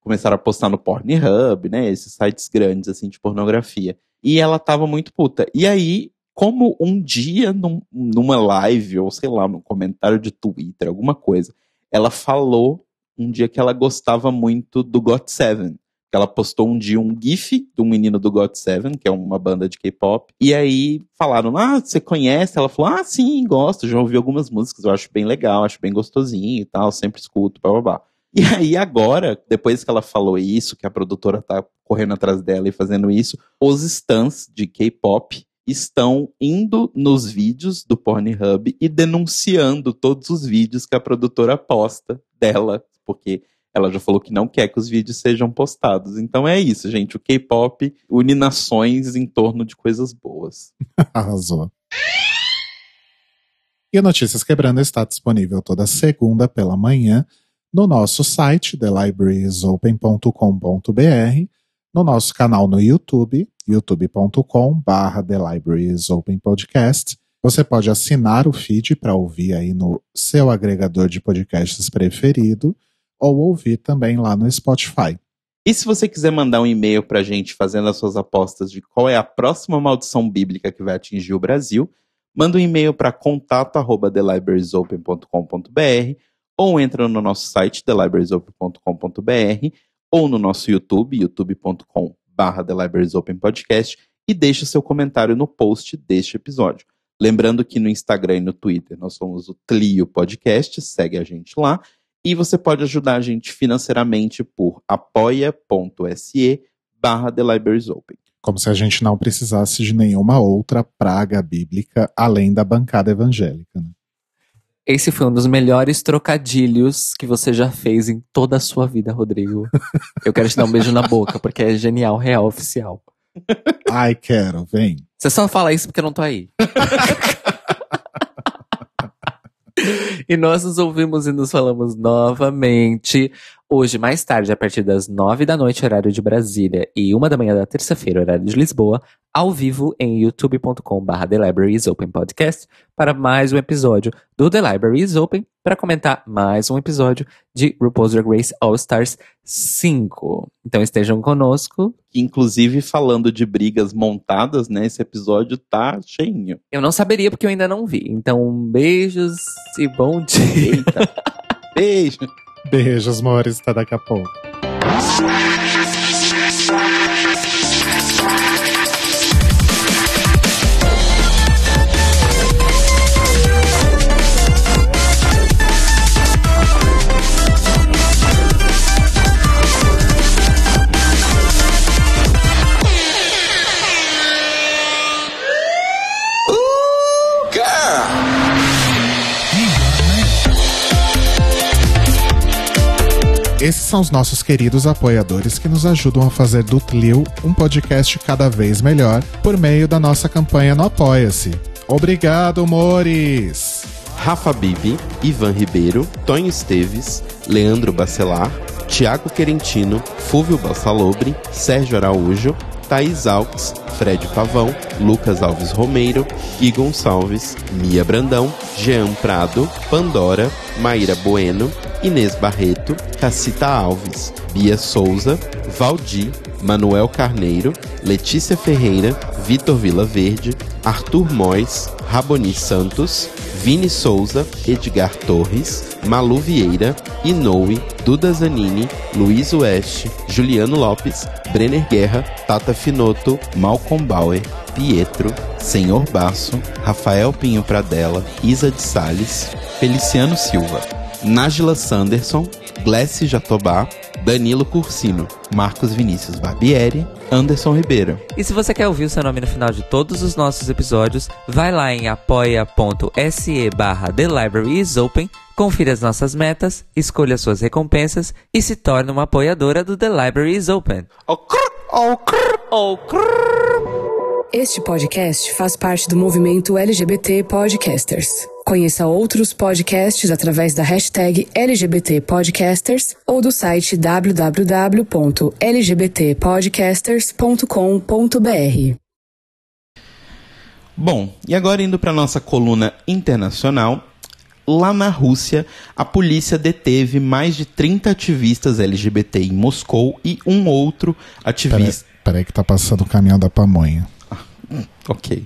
Começaram a postar no Pornhub, né? Esses sites grandes, assim, de pornografia. E ela tava muito puta. E aí, como um dia, num, numa live, ou sei lá, num comentário de Twitter, alguma coisa, ela falou um dia que ela gostava muito do GOT7. Ela postou um dia um GIF do menino do GOT7, que é uma banda de K-pop. E aí falaram: Ah, você conhece? Ela falou: Ah, sim, gosto, já ouvi algumas músicas, eu acho bem legal, acho bem gostosinho e tal, sempre escuto, blá blá blá. E aí agora, depois que ela falou isso, que a produtora tá correndo atrás dela e fazendo isso, os stans de K-pop estão indo nos vídeos do Pornhub e denunciando todos os vídeos que a produtora posta dela, porque ela já falou que não quer que os vídeos sejam postados. Então é isso, gente. O K-pop une nações em torno de coisas boas.
Arrasou. E o Notícias Quebrando está disponível toda segunda pela manhã no nosso site, thelibrariesopen.com.br, no nosso canal no YouTube, youtube.com barra The Libraries Open Podcast. Você pode assinar o feed para ouvir aí no seu agregador de podcasts preferido ou ouvir também lá no Spotify.
E se você quiser mandar um e-mail para a gente fazendo as suas apostas de qual é a próxima maldição bíblica que vai atingir o Brasil, manda um e-mail para contato@thelibrariesopen.com.br ou entra no nosso site thelibrariesopen.com.br ou no nosso YouTube, youtube.com barra Podcast e deixe seu comentário no post deste episódio. Lembrando que no Instagram e no Twitter nós somos o Tlio Podcast, segue a gente lá. E você pode ajudar a gente financeiramente por apoia.se barra The Libraries Open.
Como se a gente não precisasse de nenhuma outra praga bíblica além da bancada evangélica. Né?
Esse foi um dos melhores trocadilhos que você já fez em toda a sua vida, Rodrigo. Eu quero te dar um beijo na boca, porque é genial, real, oficial.
Ai, quero, vem.
Você só fala isso porque eu não tô aí. e nós nos ouvimos e nos falamos novamente. Hoje, mais tarde, a partir das nove da noite, horário de Brasília, e uma da manhã da terça-feira, horário de Lisboa, ao vivo em youtube.com.br The Library is Open Podcast, para mais um episódio do The Library is Open, para comentar mais um episódio de RuPaul's Drag Race All Stars 5. Então estejam conosco.
Inclusive, falando de brigas montadas, né? Esse episódio tá cheinho.
Eu não saberia porque eu ainda não vi. Então, beijos e bom dia.
Eita. Beijo.
Beijos, amores. Até daqui a pouco. Esses são os nossos queridos apoiadores que nos ajudam a fazer do Tlil um podcast cada vez melhor por meio da nossa campanha no Apoia-se. Obrigado, Mores!
Rafa Bibi, Ivan Ribeiro, Tonho Esteves, Leandro Bacelar, Tiago Querentino, Fúvio Bassalobre, Sérgio Araújo, Thaís Alves, Fred Pavão, Lucas Alves Romeiro, Gui Gonçalves, Mia Brandão, Jean Prado, Pandora, Maíra Bueno, Inês Barreto, Cacita Alves, Bia Souza, Valdir, Manuel Carneiro, Letícia Ferreira, Vitor Vila Verde, Arthur Mois, Raboni Santos, Vini Souza, Edgar Torres, Malu Vieira, Inoue, Duda Zanini, Luiz Oeste, Juliano Lopes, Brenner Guerra, Tata Finoto, Malcolm Bauer, Pietro, Senhor Basso, Rafael Pinho Pradella, Isa de Sales, Feliciano Silva, Nájila Sanderson, Glessi Jatobá, Danilo Cursino, Marcos Vinícius Barbieri, Anderson Ribeiro.
E se você quer ouvir o seu nome no final de todos os nossos episódios, vai lá em apoia.se barra The Library is Open, confira as nossas metas, escolha suas recompensas e se torne uma apoiadora do The Library is Open.
Este podcast faz parte do movimento LGBT Podcasters. Conheça outros podcasts através da hashtag LGBT Podcasters ou do site www.lgbtpodcasters.com.br.
Bom, e agora indo para nossa coluna internacional, lá na Rússia, a polícia deteve mais de 30 ativistas LGBT em Moscou e um outro
Peraí,
ativista.
peraí que tá passando o caminhão da pamonha.
Ok.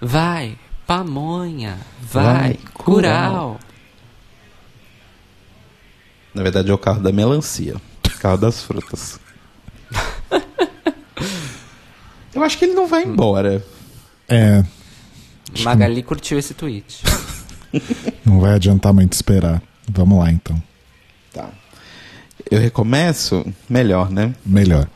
Vai, pamonha,
Vai,
vai, curau.
Na verdade é o carro da melancia. Carro das frutas. Eu acho que ele não vai embora.
É,
Magali curtiu esse tweet.
não vai adiantar muito esperar. Vamos lá então.
Tá. Eu recomeço? Melhor, né?
Melhor.